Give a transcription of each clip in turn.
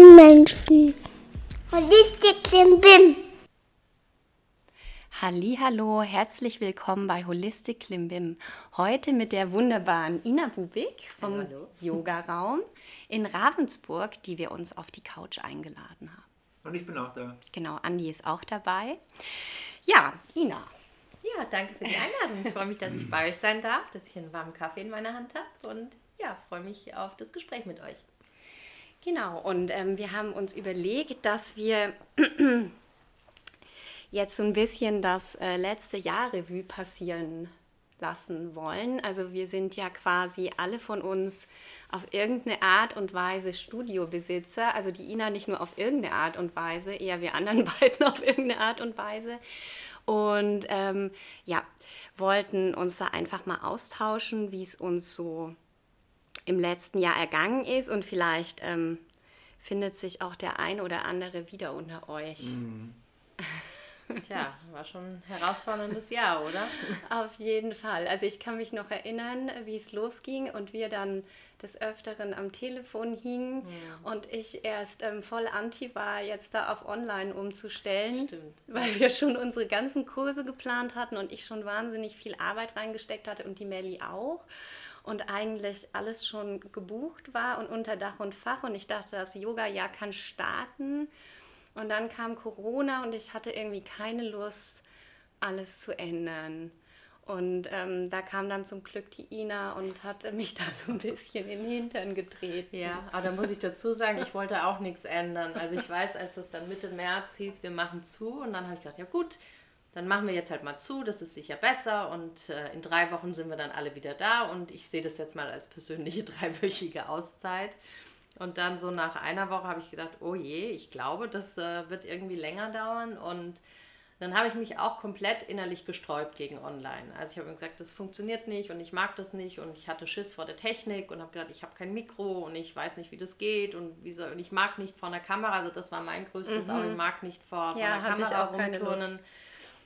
Hübschen Menschen. Holistik Klimbim. Hallo, herzlich willkommen bei Holistic Klimbim. Heute mit der wunderbaren Ina Bubik vom Yoga Raum in Ravensburg, die wir uns auf die Couch eingeladen haben. Und ich bin auch da. Genau, Andi ist auch dabei. Ja, Ina. Ja, danke für die Einladung. Ich freue mich, dass ich bei euch sein darf, dass ich einen warmen Kaffee in meiner Hand habe und ja, freue mich auf das Gespräch mit euch. Genau, und ähm, wir haben uns überlegt, dass wir jetzt so ein bisschen das äh, letzte Jahr Revue passieren lassen wollen. Also wir sind ja quasi alle von uns auf irgendeine Art und Weise Studiobesitzer. Also die Ina nicht nur auf irgendeine Art und Weise, eher wir anderen beiden auf irgendeine Art und Weise. Und ähm, ja, wollten uns da einfach mal austauschen, wie es uns so im letzten Jahr ergangen ist und vielleicht ähm, findet sich auch der ein oder andere wieder unter euch. Mhm. Tja, war schon ein herausforderndes Jahr, oder? Auf jeden Fall. Also ich kann mich noch erinnern, wie es losging und wir dann des Öfteren am Telefon hingen Ja. und ich erst ähm, voll anti war, jetzt da auf Online umzustellen, Stimmt. weil wir schon unsere ganzen Kurse geplant hatten und ich schon wahnsinnig viel Arbeit reingesteckt hatte und die Melli auch und eigentlich alles schon gebucht war und unter Dach und Fach und ich dachte, das Yoga-Jahr kann starten und dann kam Corona und ich hatte irgendwie keine Lust, alles zu ändern. Und ähm, da kam dann zum Glück die Ina und hatte mich da so ein bisschen in den Hintern getreten. Ja, aber da muss ich dazu sagen, ich wollte auch nichts ändern. Also ich weiß, als das dann Mitte März hieß, wir machen zu und dann habe ich gedacht, ja gut, dann machen wir jetzt halt mal zu, das ist sicher besser und äh, in drei Wochen sind wir dann alle wieder da und ich sehe das jetzt mal als persönliche dreiwöchige Auszeit. Und dann so nach einer Woche habe ich gedacht, oh je, ich glaube, das äh, wird irgendwie länger dauern. Und dann habe ich mich auch komplett innerlich gesträubt gegen Online. Also ich habe gesagt, das funktioniert nicht und ich mag das nicht. Und ich hatte Schiss vor der Technik und habe gedacht, ich habe kein Mikro und ich weiß nicht, wie das geht und wie soll, und ich mag nicht vor einer Kamera, also das war mein größtes, auch ich mag nicht vor, vor Ja, einer Kamera auch rumturnen.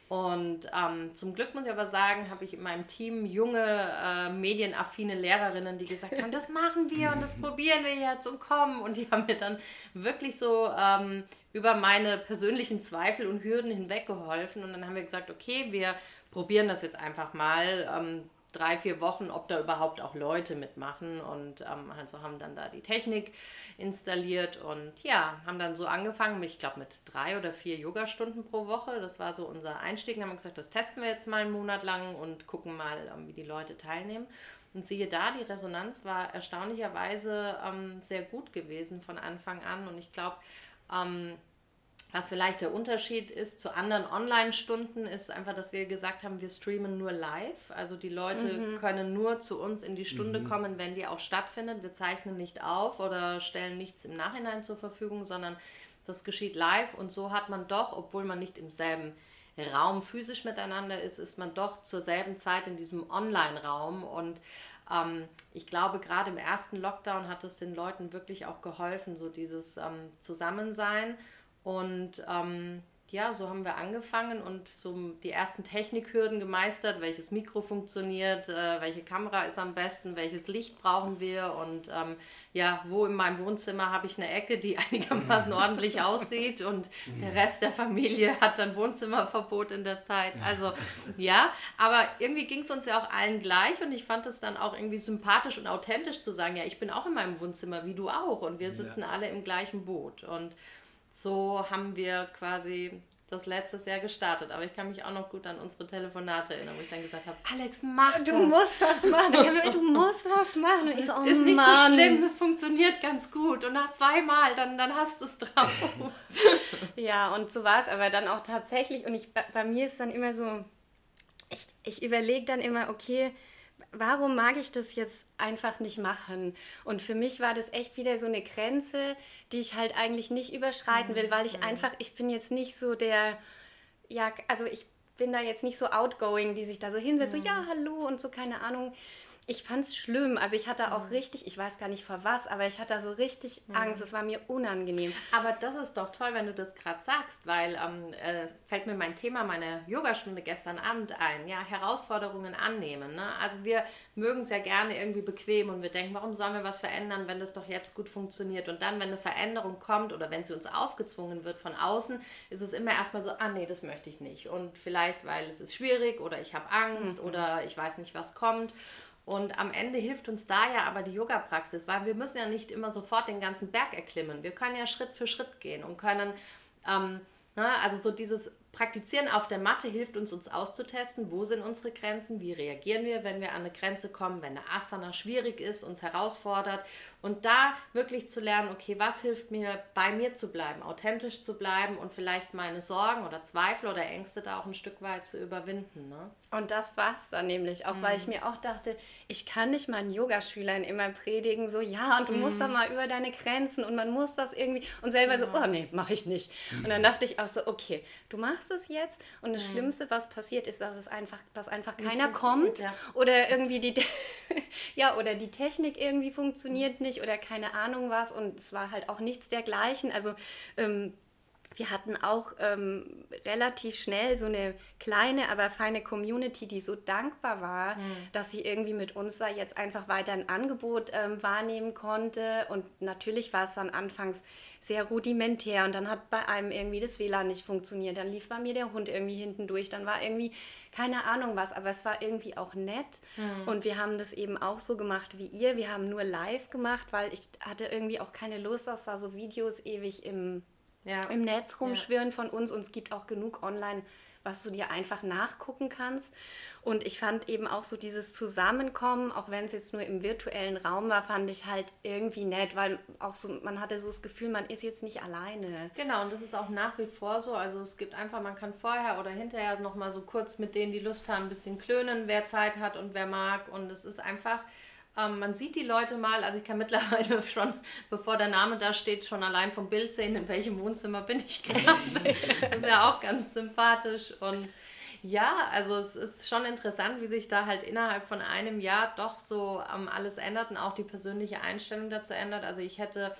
Und ähm, zum Glück muss ich aber sagen, habe ich in meinem Team junge, äh, medienaffine Lehrerinnen, die gesagt haben, das machen wir und das probieren wir jetzt und kommen. Und die haben mir dann wirklich so ähm, über meine persönlichen Zweifel und Hürden hinweg geholfen. Und dann haben wir gesagt, okay, wir probieren das jetzt einfach mal. Ähm, drei, vier Wochen, ob da überhaupt auch Leute mitmachen. Und ähm, also haben dann da die Technik installiert und ja, haben dann so angefangen, ich glaube mit drei oder vier Yogastunden pro Woche, das war so unser Einstieg, dann haben wir gesagt, das testen wir jetzt mal einen Monat lang und gucken mal, ähm, wie die Leute teilnehmen. Und siehe da, die Resonanz war erstaunlicherweise ähm, sehr gut gewesen von Anfang an. Und ich glaube, ähm, was vielleicht der Unterschied ist zu anderen Online-Stunden, ist einfach, dass wir gesagt haben, wir streamen nur live. Also die Leute können nur zu uns in die Stunde kommen, wenn die auch stattfindet. Wir zeichnen nicht auf oder stellen nichts im Nachhinein zur Verfügung, sondern das geschieht live. Und so hat man doch, obwohl man nicht im selben Raum physisch miteinander ist, ist man doch zur selben Zeit in diesem Online-Raum. Und ähm, ich glaube, gerade im ersten Lockdown hat es den Leuten wirklich auch geholfen, so dieses ähm, Zusammensein. Und ähm, ja, so haben wir angefangen und so die ersten Technikhürden gemeistert, welches Mikro funktioniert, äh, welche Kamera ist am besten, welches Licht brauchen wir? Und ähm, ja, wo in meinem Wohnzimmer habe ich eine Ecke, die einigermaßen ordentlich aussieht und der Rest der Familie hat dann Wohnzimmerverbot in der Zeit. Also ja, aber irgendwie ging es uns ja auch allen gleich und ich fand es dann auch irgendwie sympathisch und authentisch zu sagen, ja, ich bin auch in meinem Wohnzimmer wie du auch. Und wir sitzen alle im gleichen Boot. Und so haben wir quasi das letztes Jahr gestartet. Aber ich kann mich auch noch gut an unsere Telefonate erinnern, wo ich dann gesagt habe, Alex, mach Du das. musst das machen. Mir, du musst das machen. Und ich so, oh ist nicht Mann. so schlimm, es funktioniert ganz gut. Und nach zweimal, dann, dann hast du es drauf. Ja, und so war es aber dann auch tatsächlich. Und ich, bei- bei mir ist dann immer so, ich, ich überlege dann immer, okay, warum mag ich das jetzt einfach nicht machen? Und für mich war das echt wieder so eine Grenze, die ich halt eigentlich nicht überschreiten will, weil ich einfach, ich bin jetzt nicht so der, ja, also ich bin da jetzt nicht so outgoing, die sich da so hinsetzt, so ja, hallo und so, keine Ahnung. Ich fand es schlimm. Also ich hatte auch richtig, ich weiß gar nicht vor was, aber ich hatte so richtig Angst. Es war mir unangenehm. Aber das ist doch toll, wenn du das gerade sagst, weil ähm, äh, fällt mir mein Thema, meine Yogastunde gestern Abend ein. Ja, Herausforderungen annehmen. Ne? Also wir mögen es ja gerne irgendwie bequem und wir denken, warum sollen wir was verändern, wenn das doch jetzt gut funktioniert? Und dann, wenn eine Veränderung kommt oder wenn sie uns aufgezwungen wird von außen, ist es immer erstmal so, ah nee, das möchte ich nicht. Und vielleicht, weil es ist schwierig oder ich habe Angst mhm. oder ich weiß nicht, was kommt. Und am Ende hilft uns da ja aber die Yoga-Praxis, weil wir müssen ja nicht immer sofort den ganzen Berg erklimmen. Wir können ja Schritt für Schritt gehen und können, ähm, na, ne, also so dieses Praktizieren auf der Matte hilft uns, uns auszutesten, wo sind unsere Grenzen, wie reagieren wir, wenn wir an eine Grenze kommen, wenn eine Asana schwierig ist, uns herausfordert. Und da wirklich zu lernen, okay, was hilft mir, bei mir zu bleiben, authentisch zu bleiben und vielleicht meine Sorgen oder Zweifel oder Ängste da auch ein Stück weit zu überwinden. Ne? Und das war es dann nämlich, auch mhm. weil ich mir auch dachte, ich kann nicht meinen Yogaschülern immer predigen, so ja, und du mhm. musst da mal über deine Grenzen und man muss das irgendwie und selber so, oh nee, mache ich nicht. Und dann dachte ich auch so, okay, du machst machst es jetzt und das mhm. Schlimmste, was passiert, ist, dass es einfach, dass einfach keiner kommt ja. oder irgendwie die, ja, oder die Technik irgendwie funktioniert mhm. nicht oder keine Ahnung was und es war halt auch nichts dergleichen. Also ähm, wir hatten auch ähm, relativ schnell so eine kleine, aber feine Community, die so dankbar war, mhm. dass sie irgendwie mit uns da jetzt einfach weiter ein Angebot ähm, wahrnehmen konnte. Und natürlich war es dann anfangs sehr rudimentär und dann hat bei einem irgendwie das WLAN nicht funktioniert. Dann lief bei mir der Hund irgendwie hinten durch. Dann war irgendwie keine Ahnung was, aber es war irgendwie auch nett. Mhm. Und wir haben das eben auch so gemacht wie ihr. Wir haben nur live gemacht, weil ich hatte irgendwie auch keine Lust, dass da so Videos ewig im ja. im Netz rumschwirren von uns und es gibt auch genug online, was du dir einfach nachgucken kannst. Und ich fand eben auch so dieses Zusammenkommen, auch wenn es jetzt nur im virtuellen Raum war, fand ich halt irgendwie nett, weil auch so, man hatte so das Gefühl, man ist jetzt nicht alleine. Genau, und das ist auch nach wie vor so. Also es gibt einfach, man kann vorher oder hinterher nochmal so kurz mit denen, die Lust haben, ein bisschen klönen, wer Zeit hat und wer mag. Und es ist einfach ähm, man sieht die Leute mal, also ich kann mittlerweile schon, bevor der Name da steht, schon allein vom Bild sehen, in welchem Wohnzimmer bin ich gerade. das ist ja auch ganz sympathisch und ja, also es ist schon interessant, wie sich da halt innerhalb von einem Jahr doch so ähm, alles ändert und auch die persönliche Einstellung dazu ändert. Also ich hätte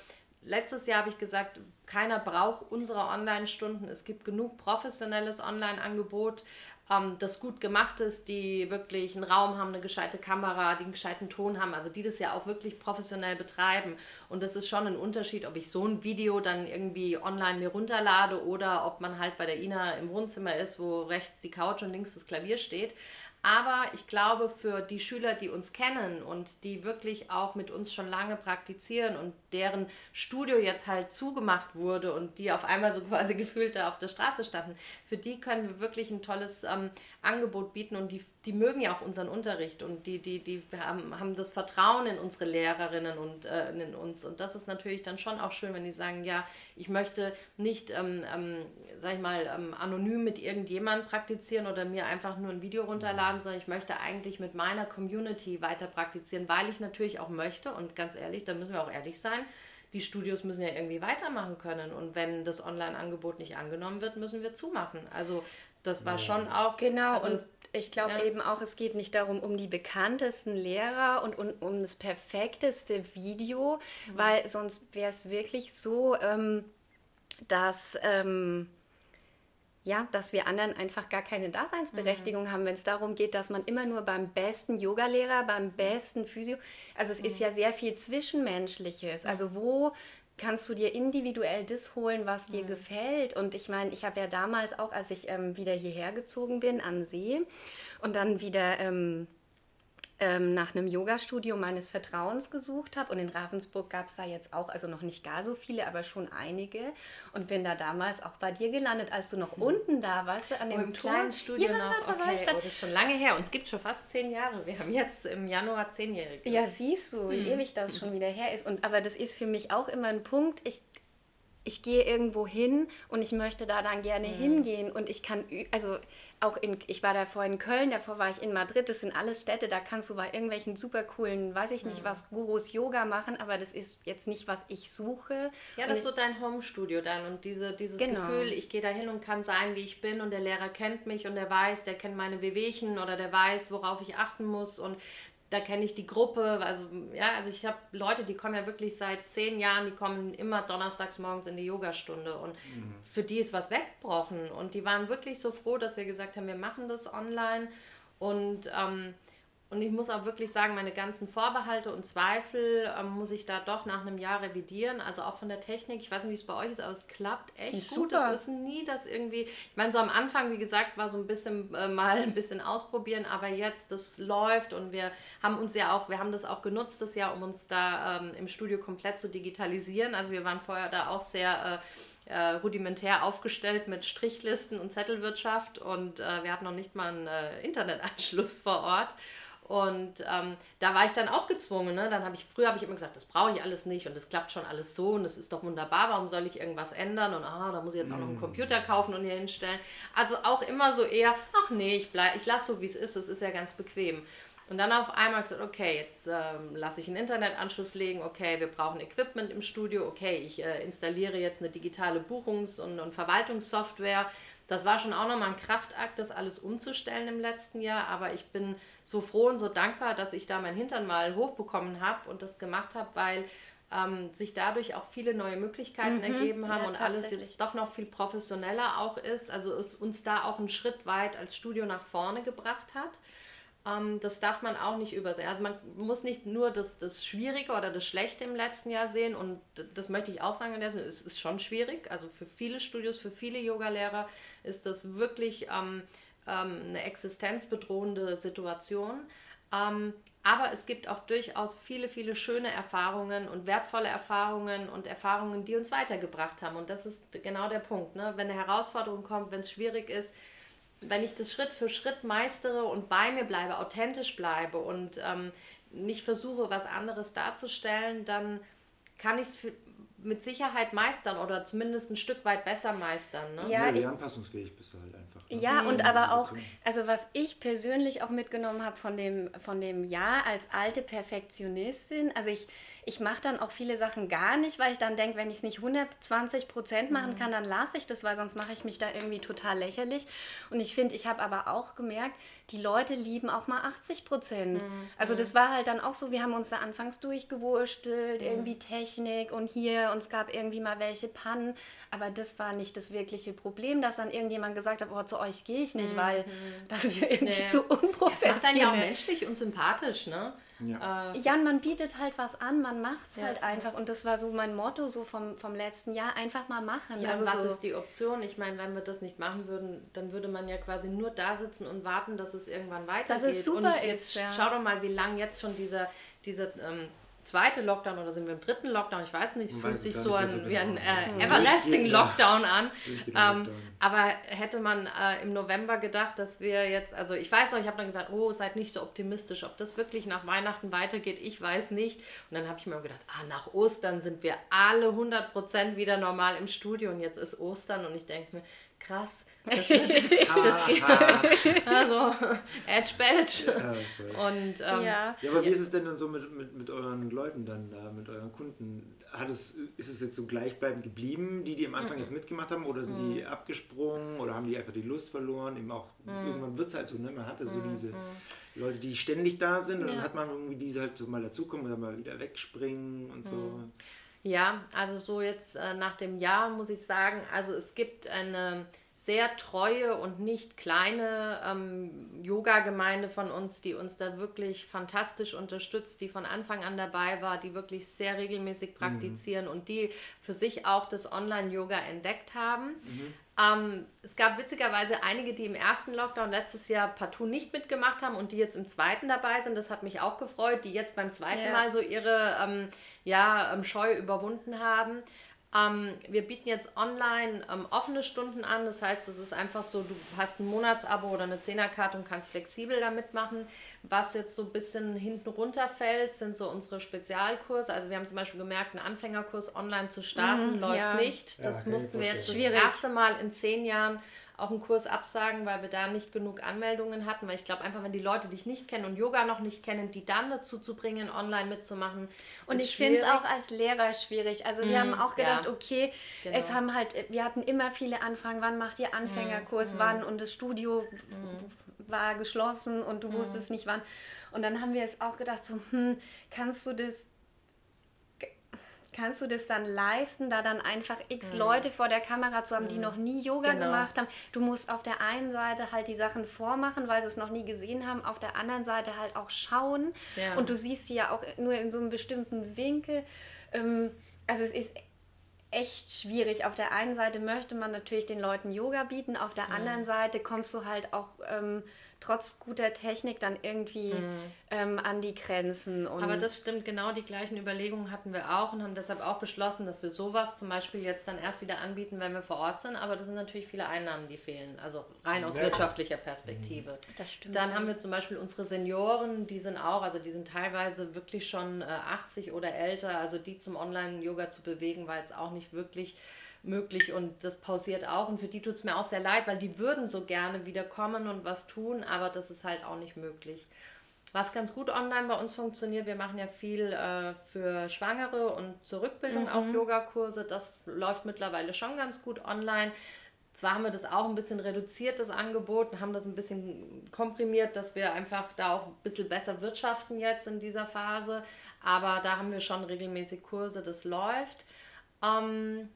letztes Jahr habe ich gesagt, keiner braucht unsere Online-Stunden. Es gibt genug professionelles Online-Angebot ähm, das gut gemacht ist, die wirklich einen Raum haben, eine gescheite Kamera, die einen gescheiten Ton haben, also die das ja auch wirklich professionell betreiben. Und das ist schon ein Unterschied, ob ich so ein Video dann irgendwie online mir runterlade oder ob man halt bei der Ina im Wohnzimmer ist, wo rechts die Couch und links das Klavier steht. Aber ich glaube, für die Schüler, die uns kennen und die wirklich auch mit uns schon lange praktizieren und deren Studio jetzt halt zugemacht wurde und die auf einmal so quasi gefühlt da auf der Straße standen, für die können wir wirklich ein tolles ähm, Angebot bieten und die, die mögen ja auch unseren Unterricht und die, die, die haben, haben das Vertrauen in unsere Lehrerinnen und äh, in uns. Und das ist natürlich dann schon auch schön, wenn die sagen, ja, ich möchte nicht, ähm, ähm, sag ich mal, ähm, anonym mit irgendjemandem praktizieren oder mir einfach nur ein Video runterladen sondern ich möchte eigentlich mit meiner Community weiter praktizieren, weil ich natürlich auch möchte und ganz ehrlich, da müssen wir auch ehrlich sein, die Studios müssen ja irgendwie weitermachen können und wenn das Online-Angebot nicht angenommen wird, müssen wir zumachen. Also das war schon auch genau also und ich glaube ja. eben auch, es geht nicht darum, um die bekanntesten Lehrer und um, um das perfekteste Video, mhm. weil sonst wäre es wirklich so, ähm, dass ähm, ja, dass wir anderen einfach gar keine Daseinsberechtigung mhm. haben, wenn es darum geht, dass man immer nur beim besten Yogalehrer, beim besten Physio, also es mhm. ist ja sehr viel Zwischenmenschliches. Also wo kannst du dir individuell das holen, was dir mhm. gefällt. Und ich meine, ich habe ja damals auch, als ich ähm, wieder hierher gezogen bin, an See und dann wieder ähm, ähm, nach einem Yoga-Studio meines Vertrauens gesucht habe. Und in Ravensburg gab es da jetzt auch, also noch nicht gar so viele, aber schon einige. Und bin da damals auch bei dir gelandet, als du noch mhm. unten da warst, an dem oh, kleinen Studio ja, noch. Okay, oh, das ist schon lange her. Und es gibt schon fast zehn Jahre. Wir haben jetzt im Januar zehnjähriges. Ja, siehst du, wie hm. ewig das schon wieder her ist. Und, aber das ist für mich auch immer ein Punkt. Ich ich gehe irgendwo hin und ich möchte da dann gerne mhm. hingehen und ich kann, also auch in, ich war davor in Köln, davor war ich in Madrid, das sind alles Städte, da kannst du bei irgendwelchen super coolen, weiß ich nicht mhm. was, Gurus Yoga machen, aber das ist jetzt nicht, was ich suche. Ja, das ist so dein Home-Studio dann und diese, dieses genau. Gefühl, ich gehe da hin und kann sein, wie ich bin und der Lehrer kennt mich und der weiß, der kennt meine Wehwehchen oder der weiß, worauf ich achten muss und da kenne ich die Gruppe. Also, ja, also ich habe Leute, die kommen ja wirklich seit zehn Jahren, die kommen immer donnerstags morgens in die Yogastunde und mhm. für die ist was weggebrochen. Und die waren wirklich so froh, dass wir gesagt haben, wir machen das online. Und ähm, und ich muss auch wirklich sagen, meine ganzen Vorbehalte und Zweifel ähm, muss ich da doch nach einem Jahr revidieren. Also auch von der Technik. Ich weiß nicht, wie es bei euch ist, aber es klappt echt ist gut. Super. Es ist nie das irgendwie. Ich meine, so am Anfang, wie gesagt, war so ein bisschen äh, mal ein bisschen ausprobieren, aber jetzt, das läuft und wir haben uns ja auch, wir haben das auch genutzt, das Jahr, um uns da ähm, im Studio komplett zu digitalisieren. Also wir waren vorher da auch sehr. Äh, äh, rudimentär aufgestellt mit Strichlisten und Zettelwirtschaft und äh, wir hatten noch nicht mal einen äh, Internetanschluss vor Ort. Und ähm, da war ich dann auch gezwungen. Ne? Dann habe ich, früher habe ich immer gesagt, das brauche ich alles nicht und das klappt schon alles so und das ist doch wunderbar, warum soll ich irgendwas ändern? Und ah, da muss ich jetzt auch noch einen mm. Computer kaufen und hier hinstellen. Also auch immer so eher, ach nee, ich, ich lasse so, wie es ist, das ist ja ganz bequem. Und dann auf einmal gesagt, okay, jetzt ähm, lasse ich einen Internetanschluss legen, okay, wir brauchen Equipment im Studio, okay, ich äh, installiere jetzt eine digitale Buchungs- und, und Verwaltungssoftware das war schon auch nochmal ein Kraftakt, das alles umzustellen im letzten Jahr. Aber ich bin so froh und so dankbar, dass ich da mein Hintern mal hochbekommen habe und das gemacht habe, weil ähm, sich dadurch auch viele neue Möglichkeiten mhm, ergeben haben ja, und alles jetzt doch noch viel professioneller auch ist. Also es uns da auch einen Schritt weit als Studio nach vorne gebracht hat. Ähm, das darf man auch nicht übersehen. Also man muss nicht nur das, das Schwierige oder das Schlechte im letzten Jahr sehen und das möchte ich auch sagen, es ist schon schwierig. Also für viele Studios, für viele Yogalehrer ist das wirklich ähm, ähm, eine existenzbedrohende Situation. Ähm, aber es gibt auch durchaus viele, viele schöne Erfahrungen und wertvolle Erfahrungen und Erfahrungen, die uns weitergebracht haben. Und das ist genau der Punkt. Ne? Wenn eine Herausforderung kommt, wenn es schwierig ist, wenn ich das Schritt für Schritt meistere und bei mir bleibe, authentisch bleibe und ähm, nicht versuche, was anderes darzustellen, dann kann ich es mit Sicherheit meistern oder zumindest ein Stück weit besser meistern. Ne? Ja, ja, anpassungsfähig bist du halt einfach. Ne? Ja, mhm. und aber auch, also was ich persönlich auch mitgenommen habe von dem, von dem Jahr als alte Perfektionistin, also ich, ich mache dann auch viele Sachen gar nicht, weil ich dann denke, wenn ich es nicht 120 Prozent machen mhm. kann, dann lasse ich das, weil sonst mache ich mich da irgendwie total lächerlich. Und ich finde, ich habe aber auch gemerkt, die Leute lieben auch mal 80 Prozent. Mhm. Also das war halt dann auch so, wir haben uns da anfangs durchgewurstelt, mhm. irgendwie Technik und hier und es gab irgendwie mal welche Pannen, aber das war nicht das wirkliche Problem, dass dann irgendjemand gesagt hat, oh, zu euch gehe ich nicht, mhm. weil das wir irgendwie ja. zu unprofessionell. Das macht dann ja auch menschlich und sympathisch, ne? Ja. Äh, ja, man bietet halt was an, man macht es ja. halt einfach. Und das war so mein Motto so vom, vom letzten Jahr, einfach mal machen. Ja, also was so ist die Option? Ich meine, wenn wir das nicht machen würden, dann würde man ja quasi nur da sitzen und warten, dass es irgendwann weitergeht. Das ist super und jetzt ist, ja. schau doch mal, wie lange jetzt schon dieser, dieser ähm, zweite Lockdown oder sind wir im dritten Lockdown? Ich weiß nicht, es fühlt sich so an, wie ein genau. äh, Everlasting Lockdown an. Ähm, aber hätte man äh, im November gedacht, dass wir jetzt, also ich weiß noch, ich habe dann gesagt, oh, seid nicht so optimistisch, ob das wirklich nach Weihnachten weitergeht, ich weiß nicht. Und dann habe ich mir gedacht, ah, nach Ostern sind wir alle 100% wieder normal im Studio und jetzt ist Ostern und ich denke mir, krass. Das, wird, das geht, also, Edge Badge. Ja, und, ähm, ja. ja, aber wie ist es denn dann so mit, mit, mit euren Leuten dann da, mit euren Kunden? Hat es, ist es jetzt so gleichbleibend geblieben, die, die am Anfang mhm. jetzt mitgemacht haben, oder sind mhm. die abgesprungen oder haben die einfach die Lust verloren? Eben auch, mhm. irgendwann wird es halt so, ne? Man hatte so mhm. diese mhm. Leute, die ständig da sind und ja. dann hat man irgendwie diese halt so mal dazukommen und dann mal wieder wegspringen und so. Ja, also so jetzt äh, nach dem Jahr muss ich sagen, also es gibt eine sehr treue und nicht kleine ähm, Yoga-Gemeinde von uns, die uns da wirklich fantastisch unterstützt, die von Anfang an dabei war, die wirklich sehr regelmäßig mhm. praktizieren mhm. und die für sich auch das Online-Yoga entdeckt haben. Mhm. Ähm, es gab witzigerweise einige, die im ersten Lockdown letztes Jahr partout nicht mitgemacht haben und die jetzt im zweiten dabei sind. Das hat mich auch gefreut, die jetzt beim zweiten ja. Mal so ihre ähm, ja, ähm, Scheu überwunden haben. Ähm, wir bieten jetzt online ähm, offene Stunden an. Das heißt, es ist einfach so, du hast ein Monatsabo oder eine Zehnerkarte und kannst flexibel damit machen. Was jetzt so ein bisschen hinten runterfällt, sind so unsere Spezialkurse. Also wir haben zum Beispiel gemerkt, einen Anfängerkurs online zu starten, mhm, läuft ja. nicht. Das ja, mussten wir jetzt das erste Mal in zehn Jahren auch einen Kurs absagen, weil wir da nicht genug Anmeldungen hatten. Weil ich glaube einfach, wenn die Leute dich nicht kennen und Yoga noch nicht kennen, die dann dazu zu bringen, online mitzumachen. Und ich finde es auch als Lehrer schwierig. Also wir haben auch gedacht, ja. okay, Genau. es haben halt, wir hatten immer viele Anfragen, wann macht ihr Anfängerkurs, wann und das Studio war geschlossen und du wusstest nicht wann. Und dann haben wir es auch gedacht, so, hm, kannst du das kannst du das dann leisten, da dann einfach x Leute vor der Kamera zu haben, die noch nie Yoga Genau. gemacht haben. Du musst auf der einen Seite halt die Sachen vormachen, weil sie es noch nie gesehen haben, auf der anderen Seite halt auch schauen. Ja. Und du siehst sie ja auch nur in so einem bestimmten Winkel. Ähm, also es ist echt schwierig. Auf der einen Seite möchte man natürlich den Leuten Yoga bieten, auf der anderen Seite kommst du halt auch ähm, trotz guter Technik dann irgendwie ähm, an die Grenzen. Und Aber das stimmt, genau die gleichen Überlegungen hatten wir auch und haben deshalb auch beschlossen, dass wir sowas zum Beispiel jetzt dann erst wieder anbieten, wenn wir vor Ort sind. Aber das sind natürlich viele Einnahmen, die fehlen, also rein aus Ja. wirtschaftlicher Perspektive. Das stimmt. Dann haben wir zum Beispiel unsere Senioren, die sind auch, also die sind teilweise wirklich schon äh, 80 oder älter, also die zum Online-Yoga zu bewegen, war jetzt auch nicht wirklich möglich und das pausiert auch und für die tut es mir auch sehr leid, weil die würden so gerne wieder kommen und was tun, aber das ist halt auch nicht möglich. Was ganz gut online bei uns funktioniert, wir machen ja viel äh, für Schwangere und zur Rückbildung auch Yogakurse. Das läuft mittlerweile schon ganz gut online. Zwar haben wir das auch ein bisschen reduziert, das Angebot, und haben das ein bisschen komprimiert, dass wir einfach da auch ein bisschen besser wirtschaften jetzt in dieser Phase. Aber da haben wir schon regelmäßig Kurse, das läuft. Ähm,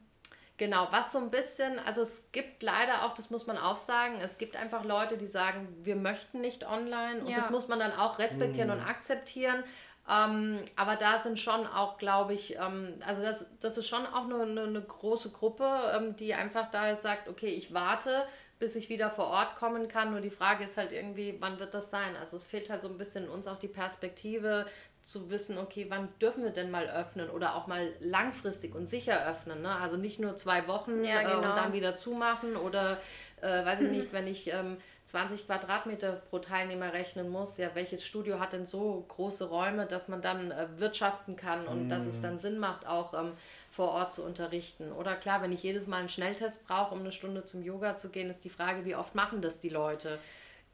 Genau, was so ein bisschen, also es gibt leider auch, das muss man auch sagen, es gibt einfach Leute, die sagen, wir möchten nicht online und Ja. das muss man dann auch respektieren und akzeptieren. Ähm, aber da sind schon auch, glaube ich, ähm, also das, das ist schon auch eine, eine, eine große Gruppe, ähm, die einfach da halt sagt, okay, ich warte, bis ich wieder vor Ort kommen kann. Nur die Frage ist halt irgendwie, wann wird das sein? Also es fehlt halt so ein bisschen uns auch die Perspektive zu wissen, okay, wann dürfen wir denn mal öffnen oder auch mal langfristig und sicher öffnen. Ne? Also nicht nur zwei Wochen Ja, äh, genau. und dann wieder zumachen oder äh, weiß ich nicht, wenn ich ähm, 20 Quadratmeter pro Teilnehmer rechnen muss, ja, welches Studio hat denn so große Räume, dass man dann äh, wirtschaften kann und dass es dann Sinn macht, auch ähm, vor Ort zu unterrichten. Oder klar, wenn ich jedes Mal einen Schnelltest brauche, um eine Stunde zum Yoga zu gehen, ist die Frage, wie oft machen das die Leute?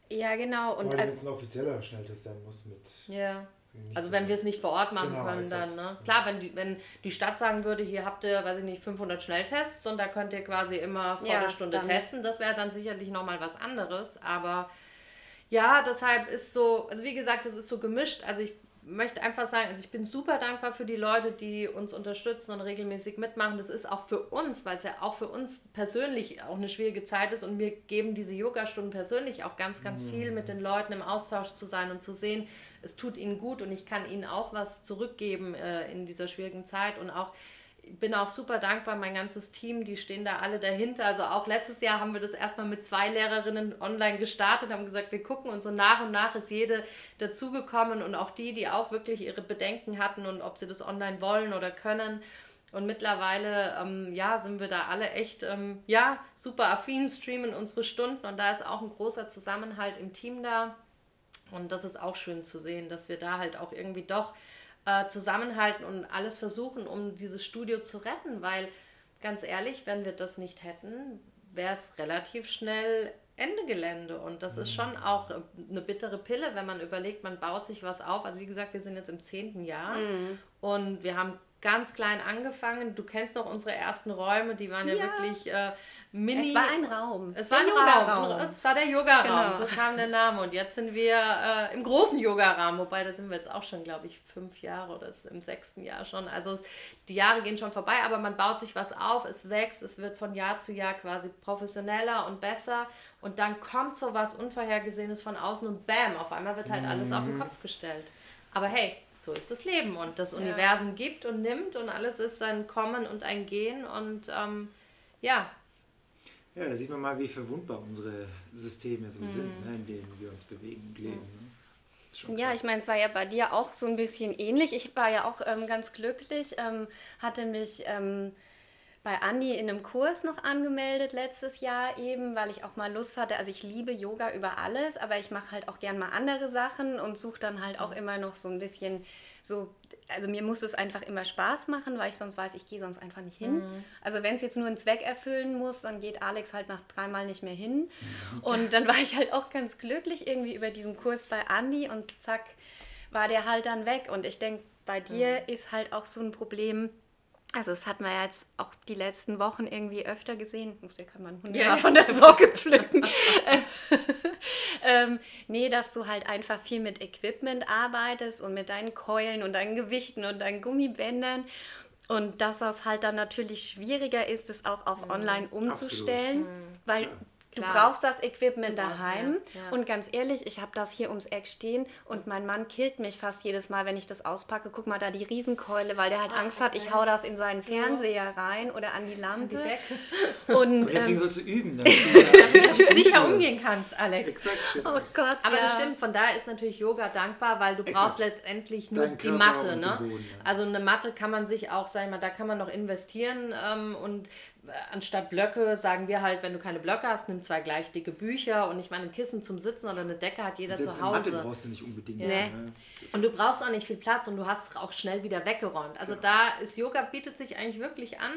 ja, genau. Vor Und allem, also, wenn es ein offizieller Schnelltest sein muss mit. Ja. Nicht Also so- wenn wir es nicht vor Ort machen Genau, können, exakt. dann, ne? Klar, wenn die, wenn die Stadt sagen würde, hier habt ihr, weiß ich nicht, 500 Schnelltests und da könnt ihr quasi immer vor Ja, der Stunde dann- testen, das wäre dann sicherlich nochmal was anderes, aber ja, deshalb ist so, also wie gesagt, das ist so gemischt, also ich möchte einfach sagen, also ich bin super dankbar für die Leute, die uns unterstützen und regelmäßig mitmachen. Das ist auch für uns, weil es ja auch für uns persönlich auch eine schwierige Zeit ist. Und wir geben diese Yogastunden persönlich auch ganz, ganz viel mit den Leuten im Austausch zu sein und zu sehen, es tut ihnen gut und ich kann ihnen auch was zurückgeben äh, in dieser schwierigen Zeit. Und auch bin auch super dankbar, mein ganzes Team, die stehen da alle dahinter. Also auch letztes Jahr haben wir das erstmal mit zwei Lehrerinnen online gestartet, haben gesagt, wir gucken und so nach und nach ist jede dazugekommen und auch die, die auch wirklich ihre Bedenken hatten und ob sie das online wollen oder können. Und mittlerweile, ähm, ja, sind wir da alle echt, ähm, ja, super affin, streamen unsere Stunden und da ist auch ein großer Zusammenhalt im Team da. Und das ist auch schön zu sehen, dass wir da halt auch irgendwie doch äh, zusammenhalten und alles versuchen, um dieses Studio zu retten, weil ganz ehrlich, wenn wir das nicht hätten, wäre es relativ schnell Ende Gelände. Und das ist schon auch äh, eine bittere Pille, wenn man überlegt, man baut sich was auf. Also wie gesagt, wir sind jetzt im zehnten Jahr und wir haben ganz klein angefangen. Du kennst noch unsere ersten Räume, die waren ja, Ja. wirklich äh, mini. es war ein Raum. Es war ein Der Yoga-Raum. Yogaraum. Es war der Yoga-Raum, Genau. so kam der Name. Und jetzt sind wir äh, im großen Yoga-Raum, wobei da sind wir jetzt auch schon, glaube ich, fünf Jahre oder ist im sechsten Jahr schon. Also die Jahre gehen schon vorbei, aber man baut sich was auf, es wächst, es wird von Jahr zu Jahr quasi professioneller und besser. Und dann kommt so was Unvorhergesehenes von außen und bam, auf einmal wird halt alles auf den Kopf gestellt. Aber hey, so ist das Leben und das Universum gibt und nimmt und alles ist ein Kommen und ein Gehen und ähm, ja, Ja, da sieht man mal, wie verwundbar unsere Systeme Mhm. so sind, ne, in denen wir uns bewegen und leben. Ne? Ja, ich meine, es war ja bei dir auch so ein bisschen ähnlich. Ich war ja auch ähm, ganz glücklich, ähm, hatte mich ähm, bei Andi in einem Kurs noch angemeldet letztes Jahr eben, weil ich auch mal Lust hatte. Also ich liebe Yoga über alles, aber ich mache halt auch gern mal andere Sachen und suche dann halt auch immer noch so ein bisschen so, also mir muss es einfach immer Spaß machen, weil ich sonst weiß, ich gehe sonst einfach nicht hin. Mhm. Also wenn es jetzt nur einen Zweck erfüllen muss, dann geht Alex halt nach dreimal nicht mehr hin. Und dann war ich halt auch ganz glücklich irgendwie über diesen Kurs bei Andi und zack, war der halt dann weg. Und ich denke, bei dir mhm. ist halt auch so ein Problem, also das hat man ja jetzt auch die letzten Wochen irgendwie öfter gesehen. Muss ja kann man Hund ja. von der Socke pflücken. ähm, nee, dass du halt einfach viel mit Equipment arbeitest und mit deinen Keulen und deinen Gewichten und deinen Gummibändern. Und dass das halt dann natürlich schwieriger ist, es auch auf mhm. online umzustellen, mhm. weil ja. Du Klar. brauchst das Equipment daheim. Ja, ja. Und ganz ehrlich, ich habe das hier ums Eck stehen und mein Mann killt mich fast jedes Mal, wenn ich das auspacke. Guck mal da die Riesenkeule, weil der halt ah, Angst hat, ich hau das in seinen Fernseher rein oder an die Lampe. Die und, deswegen ähm, sollst du üben, damit du sicher umgehen kannst, Alex. Oh Gott. Aber ja. das stimmt, von daher ist natürlich Yoga dankbar, weil du Exakt. brauchst letztendlich nur die Matte. Ne? Boden, also eine Matte kann man sich auch, sag ich mal, da kann man noch investieren ähm, und anstatt Blöcke sagen wir halt, wenn du keine Blöcke hast, nimm zwei gleich dicke Bücher und ich meine, ein Kissen zum Sitzen oder eine Decke hat jeder Selbst zu Hause. Matte brauchst du nicht unbedingt. Ja. Nee. Und du brauchst auch nicht viel Platz und du hast auch schnell wieder weggeräumt. Also ja. da ist Yoga bietet sich eigentlich wirklich an,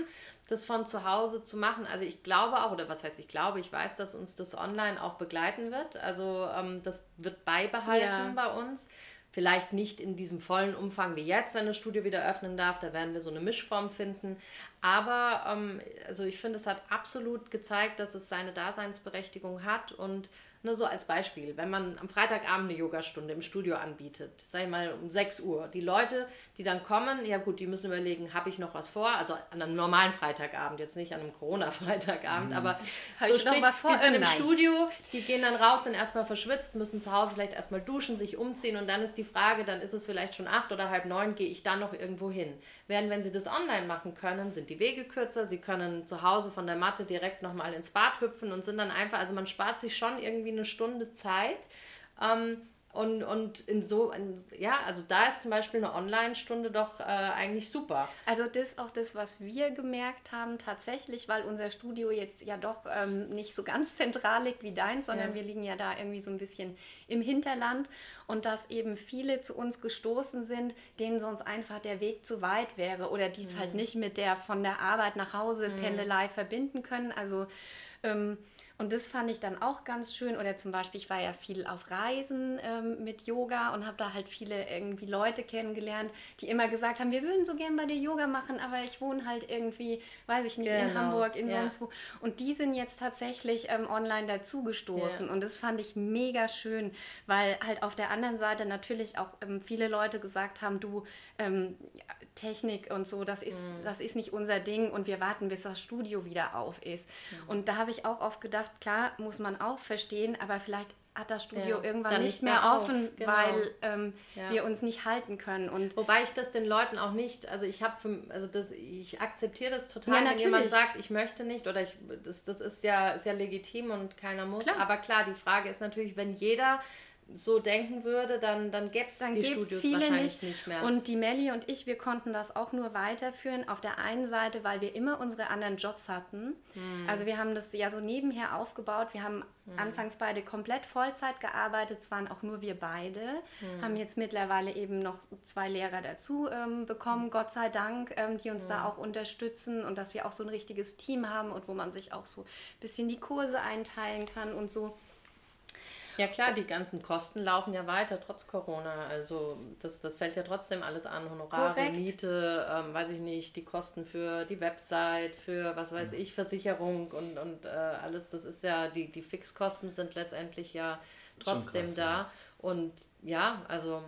das von zu Hause zu machen. Also ich glaube auch, oder was heißt ich glaube, ich weiß, dass uns das online auch begleiten wird. Also ähm, das wird beibehalten ja. bei uns. Vielleicht nicht in diesem vollen Umfang wie jetzt, wenn das Studio wieder öffnen darf. Da werden wir so eine Mischform finden. Aber ähm, also ich finde, es hat absolut gezeigt, dass es seine Daseinsberechtigung hat und nur so als Beispiel, wenn man am Freitagabend eine Yogastunde im Studio anbietet, sag ich mal um 6 Uhr, die Leute, die dann kommen, ja gut, die müssen überlegen, habe ich noch was vor? Also an einem normalen Freitagabend, jetzt nicht an einem Corona-Freitagabend, mhm. aber so ich noch was vor? die sind im Nein. Studio, die gehen dann raus, sind erstmal verschwitzt, müssen zu Hause vielleicht erstmal duschen, sich umziehen und dann ist die Frage, dann ist es vielleicht schon acht oder halb neun, gehe ich dann noch irgendwo hin? Während wenn sie das online machen können, sind die Wege kürzer, sie können zu Hause von der Matte direkt nochmal ins Bad hüpfen und sind dann einfach, also man spart sich schon irgendwie eine Stunde Zeit. Ähm, und, und in so, in, ja, also da ist zum Beispiel eine Online-Stunde doch äh, eigentlich super. Also das ist auch das, was wir gemerkt haben, tatsächlich, weil unser Studio jetzt ja doch ähm, nicht so ganz zentral liegt wie deins, sondern ja. wir liegen ja da irgendwie so ein bisschen im Hinterland und dass eben viele zu uns gestoßen sind, denen sonst einfach der Weg zu weit wäre oder die es halt mhm. halt nicht mit der von der Arbeit nach Hause mhm. Pendelei verbinden können. Also und das fand ich dann auch ganz schön. Oder zum Beispiel, ich war ja viel auf Reisen ähm, mit Yoga und habe da halt viele irgendwie Leute kennengelernt, die immer gesagt haben, wir würden so gern bei dir Yoga machen, aber ich wohne halt irgendwie, weiß ich nicht, genau. in Hamburg, in ja. sonst wo. Und die sind jetzt tatsächlich ähm, online dazugestoßen. Ja. Und das fand ich mega schön, weil halt auf der anderen Seite natürlich auch ähm, viele Leute gesagt haben, du, ähm, Technik und so, das ist, mhm. das ist nicht unser Ding und wir warten, bis das Studio wieder auf ist. Mhm. Und da habe ich auch oft gedacht, klar, muss man auch verstehen, aber vielleicht hat das Studio ja, irgendwann nicht mehr, mehr offen, genau. weil ähm, ja. wir uns nicht halten können. Und Wobei ich das den Leuten auch nicht, also ich habe, also das, ich akzeptiere das total, ja, wenn jemand sagt, ich möchte nicht oder ich, das, das ist ja, ist ja legitim und keiner muss. Klar. Aber klar, die Frage ist natürlich, wenn jeder so denken würde, dann, dann gäbe es die Studios viele wahrscheinlich nicht. nicht. mehr. Und die Melli und ich, wir konnten das auch nur weiterführen. Auf der einen Seite, weil wir immer unsere anderen Jobs hatten. Hm. Also wir haben das ja so nebenher aufgebaut. Wir haben hm. anfangs beide komplett Vollzeit gearbeitet. Es waren auch nur wir beide. Hm. Haben jetzt mittlerweile eben noch zwei Lehrer dazu ähm, bekommen, hm. Gott sei Dank, ähm, die uns da hm. auch unterstützen und dass wir auch so ein richtiges Team haben und wo man sich auch so ein bisschen die Kurse einteilen kann und so. Ja klar, die ganzen Kosten laufen ja weiter trotz Corona. Also das, das fällt ja trotzdem alles an. Honorare, Korrekt. Miete, ähm, weiß ich nicht, die Kosten für die Website, für was weiß ich, Versicherung und, und äh, alles. Das ist ja, die, die Fixkosten sind letztendlich ja trotzdem krass, da. Ja. Und ja, also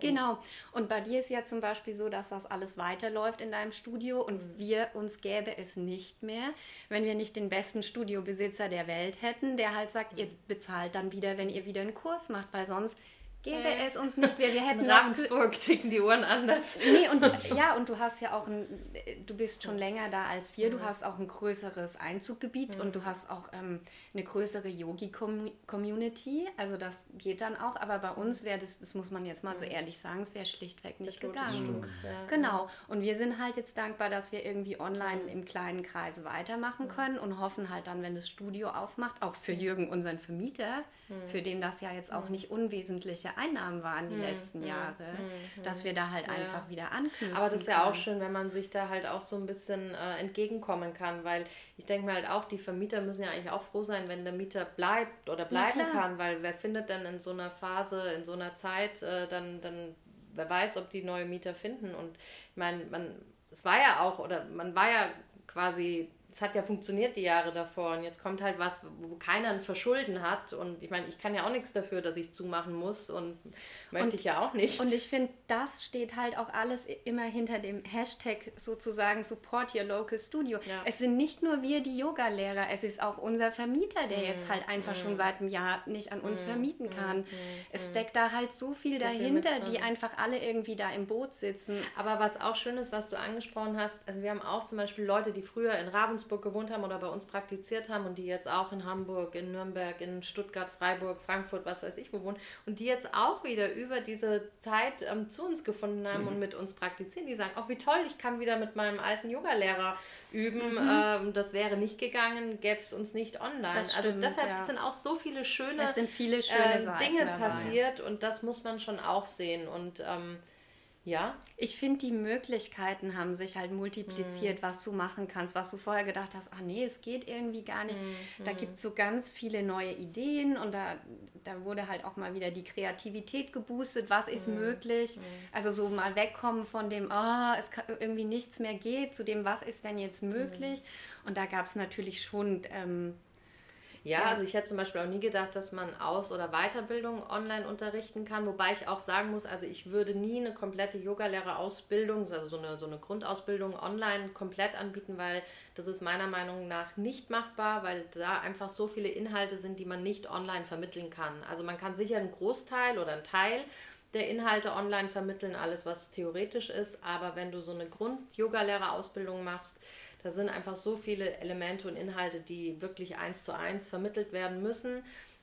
Genau. Und bei dir ist ja zum Beispiel so, dass das alles weiterläuft in deinem Studio und wir uns gäbe es nicht mehr, wenn wir nicht den besten Studiobesitzer der Welt hätten, der halt sagt, ihr bezahlt dann wieder, wenn ihr wieder einen Kurs macht, weil sonst gäbe äh. es uns nicht. Wir, wir hätten In Ravensburg ticken die Uhren anders. Nee, und ja, und du hast ja auch ein, du bist schon länger da als wir, du hast auch ein größeres Einzuggebiet mhm. und du hast auch ähm, eine größere Yogi-Community. Also das geht dann auch, aber bei uns wäre das, das muss man jetzt mal so ehrlich sagen, es wäre schlichtweg nicht gegangen. Stoß, ja. Genau. Und wir sind halt jetzt dankbar, dass wir irgendwie online im kleinen Kreis weitermachen können und hoffen halt dann, wenn das Studio aufmacht, auch für Jürgen, unseren Vermieter, für den das ja jetzt auch nicht unwesentliche Einnahmen waren die letzten Jahre, dass wir da halt ja. einfach wieder anknüpfen. Aber das ist ja auch schön, wenn man sich da halt auch so ein bisschen äh, entgegenkommen kann, weil ich denke mir halt auch, die Vermieter müssen ja eigentlich auch froh sein, wenn der Mieter bleibt oder bleiben kann, weil wer findet denn in so einer Phase, in so einer Zeit äh, dann, dann wer weiß, ob die neue Mieter finden. Und ich meine, man, es war ja auch, oder man war ja quasi es hat ja funktioniert die Jahre davor und jetzt kommt halt was, wo keiner ein Verschulden hat und ich meine, ich kann ja auch nichts dafür, dass ich zumachen muss und möchte und, ich ja auch nicht. Und ich finde, das steht halt auch alles immer hinter dem Hashtag sozusagen Support Your Local Studio. Ja. Es sind nicht nur wir, die Yoga-Lehrer, es ist auch unser Vermieter, der mm, jetzt halt einfach mm. schon seit einem Jahr nicht an uns mm, vermieten kann. Es steckt da halt so viel so dahinter, viel die einfach alle irgendwie da im Boot sitzen. Aber was auch schön ist, was du angesprochen hast, also wir haben auch zum Beispiel Leute, die früher in Ravensburg Ravensburg gewohnt haben oder bei uns praktiziert haben und die jetzt auch in Hamburg, in Nürnberg, in Stuttgart, Freiburg, Frankfurt, was weiß ich wo wohnen und die jetzt auch wieder über diese Zeit ähm, zu uns gefunden haben mhm. und mit uns praktizieren. Die sagen, oh wie toll, ich kann wieder mit meinem alten Yogalehrer üben. Mhm. Ähm, das wäre nicht gegangen, gäbe es uns nicht online. Das also stimmt, deshalb ja. sind auch so viele schöne, viele schöne äh, Dinge dabei. passiert und das muss man schon auch sehen und ähm, ja. Ich finde, die Möglichkeiten haben sich halt multipliziert, mhm. was du machen kannst, was du vorher gedacht hast, ach nee, es geht irgendwie gar nicht. Mhm. Da gibt es so ganz viele neue Ideen und da, da wurde halt auch mal wieder die Kreativität geboostet, was ist mhm. möglich. Mhm. Also so mal wegkommen von dem, ah, oh, es kann, irgendwie nichts mehr geht, zu dem, was ist denn jetzt möglich. Mhm. Und da gab es natürlich schon... Ähm, ja, also ich hätte zum Beispiel auch nie gedacht, dass man Aus- oder Weiterbildung online unterrichten kann, wobei ich auch sagen muss, also ich würde nie eine komplette Yogalehrerausbildung, also so eine, so eine Grundausbildung online komplett anbieten, weil das ist meiner Meinung nach nicht machbar, weil da einfach so viele Inhalte sind, die man nicht online vermitteln kann. Also man kann sicher einen Großteil oder einen Teil der Inhalte online vermitteln, alles was theoretisch ist, aber wenn du so eine Grund-Yogalehrerausbildung machst, da sind einfach so viele Elemente und Inhalte, die wirklich eins zu eins vermittelt werden müssen.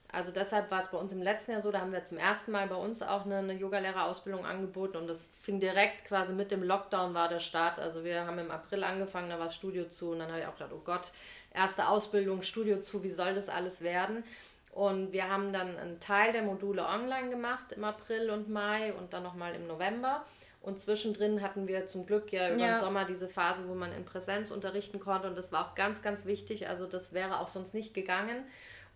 Also deshalb war es bei uns im letzten Jahr so, da haben wir zum ersten Mal bei uns auch eine, eine Yogalehrerausbildung angeboten und das fing direkt quasi mit dem Lockdown war der Start. Also wir haben im April angefangen, da war das Studio zu und dann habe ich auch gedacht, oh Gott, erste Ausbildung, Studio zu, wie soll das alles werden? Und wir haben dann einen Teil der Module online gemacht im April und Mai und dann nochmal im November. Und zwischendrin hatten wir zum Glück ja über ja. den Sommer diese Phase, wo man in Präsenz unterrichten konnte. Und das war auch ganz, ganz wichtig. Also das wäre auch sonst nicht gegangen.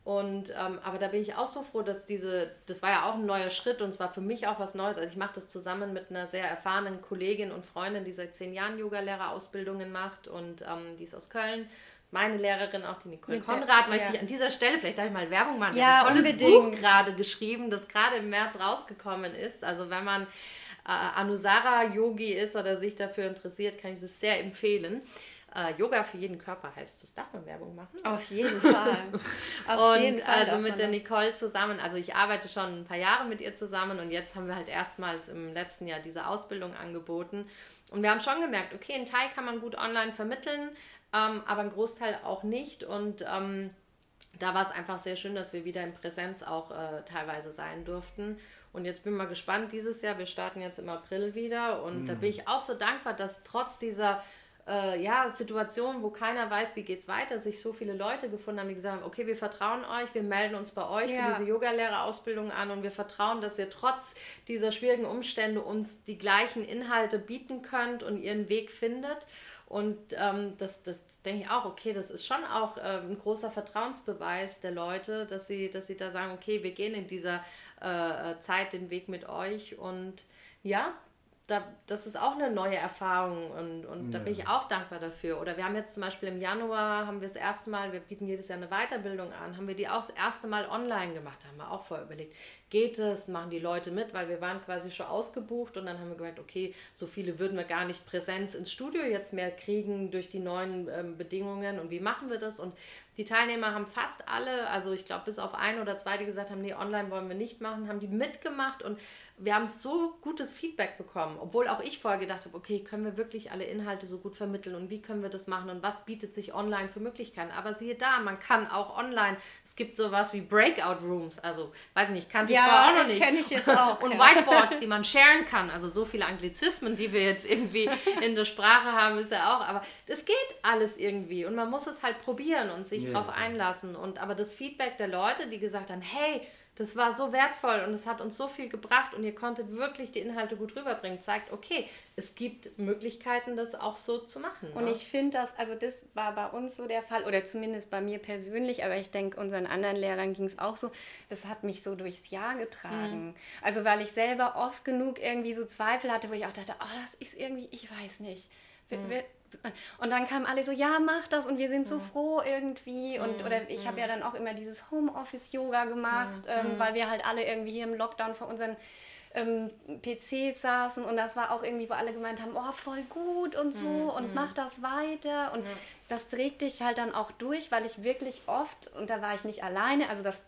Und ähm, aber da bin ich auch so froh, dass diese, das war ja auch ein neuer Schritt und es war für mich auch was Neues. Also ich mache das zusammen mit einer sehr erfahrenen Kollegin und Freundin, die seit zehn Jahren Yoga-Lehrerausbildungen macht und ähm, die ist aus Köln. Meine Lehrerin, auch die Nicole mit Konrad, möchte ja. ich an dieser Stelle, vielleicht darf ich mal Werbung machen. Ja, ein tolles unbedingt. Buch gerade geschrieben, das gerade im März rausgekommen ist. Also wenn man Anusara-Yogi ist oder sich dafür interessiert, kann ich das sehr empfehlen. Uh, Yoga für jeden Körper heißt das. Darf man Werbung machen? Auf jeden Fall. Auf und jeden Fall also mit der Nicole zusammen, also ich arbeite schon ein paar Jahre mit ihr zusammen und jetzt haben wir halt erstmals im letzten Jahr diese Ausbildung angeboten. Und wir haben schon gemerkt, okay, einen Teil kann man gut online vermitteln, ähm, aber einen Großteil auch nicht. Und ähm, da war es einfach sehr schön, dass wir wieder in Präsenz auch äh, teilweise sein durften. Und jetzt bin ich mal gespannt dieses Jahr. Wir starten jetzt im April wieder. Und mhm. da bin ich auch so dankbar, dass trotz dieser äh, ja, Situation, wo keiner weiß, wie geht es weiter, sich so viele Leute gefunden haben, die gesagt haben, okay, wir vertrauen euch, wir melden uns bei euch ja. für diese Yogalehrerausbildung an und wir vertrauen, dass ihr trotz dieser schwierigen Umstände uns die gleichen Inhalte bieten könnt und ihren Weg findet. Und ähm, das, das denke ich auch, okay, das ist schon auch ähm, ein großer Vertrauensbeweis der Leute, dass sie, dass sie da sagen, okay, wir gehen in dieser äh, Zeit den Weg mit euch. Und ja, da, das ist auch eine neue Erfahrung und, und ja. da bin ich auch dankbar dafür. Oder wir haben jetzt zum Beispiel im Januar, haben wir das erste Mal, wir bieten jedes Jahr eine Weiterbildung an, haben wir die auch das erste Mal online gemacht, haben wir auch vorher überlegt, geht es, machen die Leute mit, weil wir waren quasi schon ausgebucht und dann haben wir gemerkt, okay, so viele würden wir gar nicht Präsenz ins Studio jetzt mehr kriegen durch die neuen ähm, Bedingungen und wie machen wir das? Und die Teilnehmer haben fast alle, also ich glaube bis auf ein oder zwei, die gesagt haben, nee, online wollen wir nicht machen, haben die mitgemacht und wir haben so gutes Feedback bekommen, obwohl auch ich vorher gedacht habe, okay, können wir wirklich alle Inhalte so gut vermitteln und wie können wir das machen und was bietet sich online für Möglichkeiten. Aber siehe da, man kann auch online, es gibt sowas wie Breakout Rooms, also weiß ich nicht, kann sich ja, auch noch nicht. kenne ich jetzt auch. Und ja. Whiteboards, die man sharen kann, also so viele Anglizismen, die wir jetzt irgendwie in der Sprache haben, ist ja auch, aber das geht alles irgendwie und man muss es halt probieren und sich ja. darauf einlassen und aber das Feedback der Leute, die gesagt haben, hey, das war so wertvoll und es hat uns so viel gebracht und ihr konntet wirklich die Inhalte gut rüberbringen. Zeigt, okay, es gibt Möglichkeiten, das auch so zu machen. Und ne? ich finde das, also das war bei uns so der Fall oder zumindest bei mir persönlich, aber ich denke, unseren anderen Lehrern ging es auch so. Das hat mich so durchs Jahr getragen. Mhm. Also weil ich selber oft genug irgendwie so Zweifel hatte, wo ich auch dachte, oh, das ist irgendwie, ich weiß nicht. Mhm. Und dann kamen alle so, ja, mach das und wir sind so froh irgendwie. Und oder ich habe ja. dann auch immer dieses Homeoffice-Yoga gemacht, ähm, weil wir halt alle irgendwie hier im Lockdown vor unseren ähm, PCs saßen. Und das war auch irgendwie, wo alle gemeint haben, oh, voll gut und so und mach das weiter. Und. Das trägt dich halt dann auch durch, weil ich wirklich oft, und da war ich nicht alleine, also das,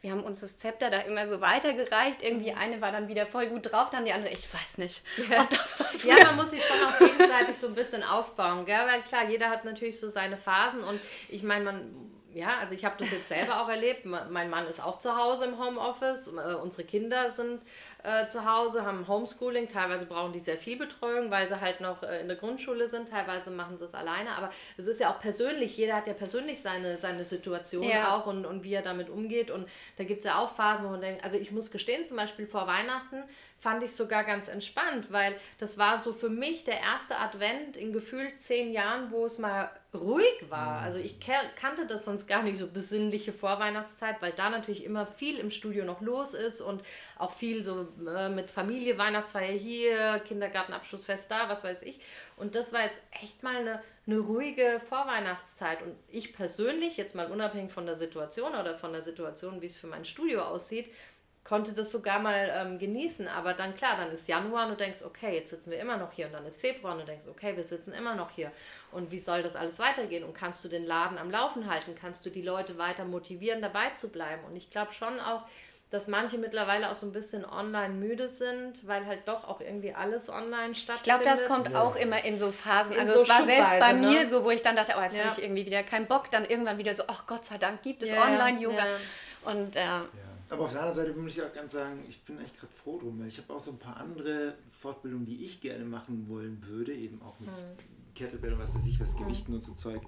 wir haben uns das Zepter da immer so weitergereicht, irgendwie mhm. eine war dann wieder voll gut drauf, dann die andere, ich weiß nicht, ja. ob das was Ja, man muss sich schon auch gegenseitig so ein bisschen aufbauen, gell? weil klar, jeder hat natürlich so seine Phasen und ich meine, man ja, also ich habe das jetzt selber auch erlebt. Mein Mann ist auch zu Hause im Homeoffice. Äh, unsere Kinder sind äh, zu Hause, haben Homeschooling. Teilweise brauchen die sehr viel Betreuung, weil sie halt noch äh, in der Grundschule sind. Teilweise machen sie es alleine. Aber es ist ja auch persönlich. Jeder hat ja persönlich seine, seine Situation ja. auch und, und wie er damit umgeht. Und da gibt es ja auch Phasen, wo man denkt, also ich muss gestehen, zum Beispiel vor Weihnachten fand ich sogar ganz entspannt, weil das war so für mich der erste Advent in gefühlt zehn Jahren, wo es mal ruhig war. Mhm. Also ich kannte das sonst gar nicht so besinnliche Vorweihnachtszeit, weil da natürlich immer viel im Studio noch los ist und auch viel so äh, mit Familie, Weihnachtsfeier hier, Kindergartenabschlussfest da, was weiß ich. Und das war jetzt echt mal eine, eine ruhige Vorweihnachtszeit. Und ich persönlich, jetzt mal unabhängig von der Situation oder von der Situation, wie es für mein Studio aussieht, konnte das sogar mal ähm, genießen. Aber dann klar, dann ist Januar und du denkst, okay, jetzt sitzen wir immer noch hier. Und dann ist Februar und du denkst, okay, wir sitzen immer noch hier. Und wie soll das alles weitergehen? Und kannst du den Laden am Laufen halten? Kannst du die Leute weiter motivieren, dabei zu bleiben? Und ich glaube schon auch, dass manche mittlerweile auch so ein bisschen online müde sind, weil halt doch auch irgendwie alles online stattfindet. Ich glaube, das kommt ja. auch immer in so Phasen. In also so es war selbst bei ne? mir so, wo ich dann dachte, oh, jetzt ja. habe ich irgendwie wieder keinen Bock. Dann irgendwann wieder so, ach Gott sei Dank gibt es ja, Online-Yoga. Und äh, aber auf der anderen Seite muss ich auch ganz sagen, ich bin eigentlich gerade froh drum, weil ich habe auch so ein paar andere Fortbildungen, die ich gerne machen wollen würde, eben auch mit mhm. Kettlebell und was weiß ich, was hm. Gewichten mhm. und so Zeug.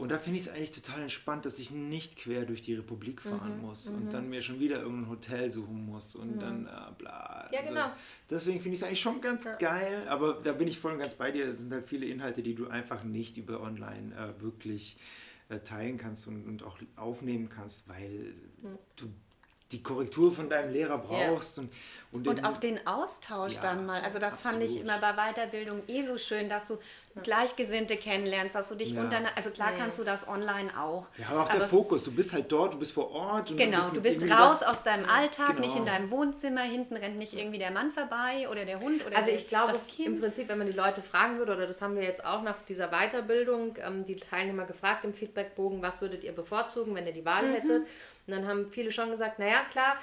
Und da finde ich es eigentlich total entspannt, dass ich nicht quer durch die Republik fahren mhm, muss und mhm. dann mir schon wieder irgendein Hotel suchen muss und mhm. dann äh, bla. Ja, genau. So. Deswegen finde ich es eigentlich schon ganz ja. geil, aber da bin ich voll und ganz bei dir. Es sind halt viele Inhalte, die du einfach nicht über online äh, wirklich äh, teilen kannst und, und, auch aufnehmen kannst, weil hm. du die Korrektur von deinem Lehrer brauchst. Ja. Und, und, und auch den Austausch ja, dann mal. Also das absolut. fand ich immer bei Weiterbildung eh so schön, dass du Gleichgesinnte kennenlernst, dass du dich ja. untereinander, also klar kannst du das online auch. Ja, aber auch aber der Fokus, du bist halt dort, du bist vor Ort. genau, du bist, du bist raus aus deinem Alltag, genau. nicht in deinem Wohnzimmer, hinten rennt nicht irgendwie der Mann vorbei oder der Hund oder Also ich glaube, im Prinzip, wenn man die Leute fragen würde, oder das haben wir jetzt auch nach dieser Weiterbildung, ähm, die Teilnehmer gefragt im Feedbackbogen, was würdet ihr bevorzugen, wenn ihr die Wahl mhm. hättet? Und dann haben viele schon gesagt, naja, klar,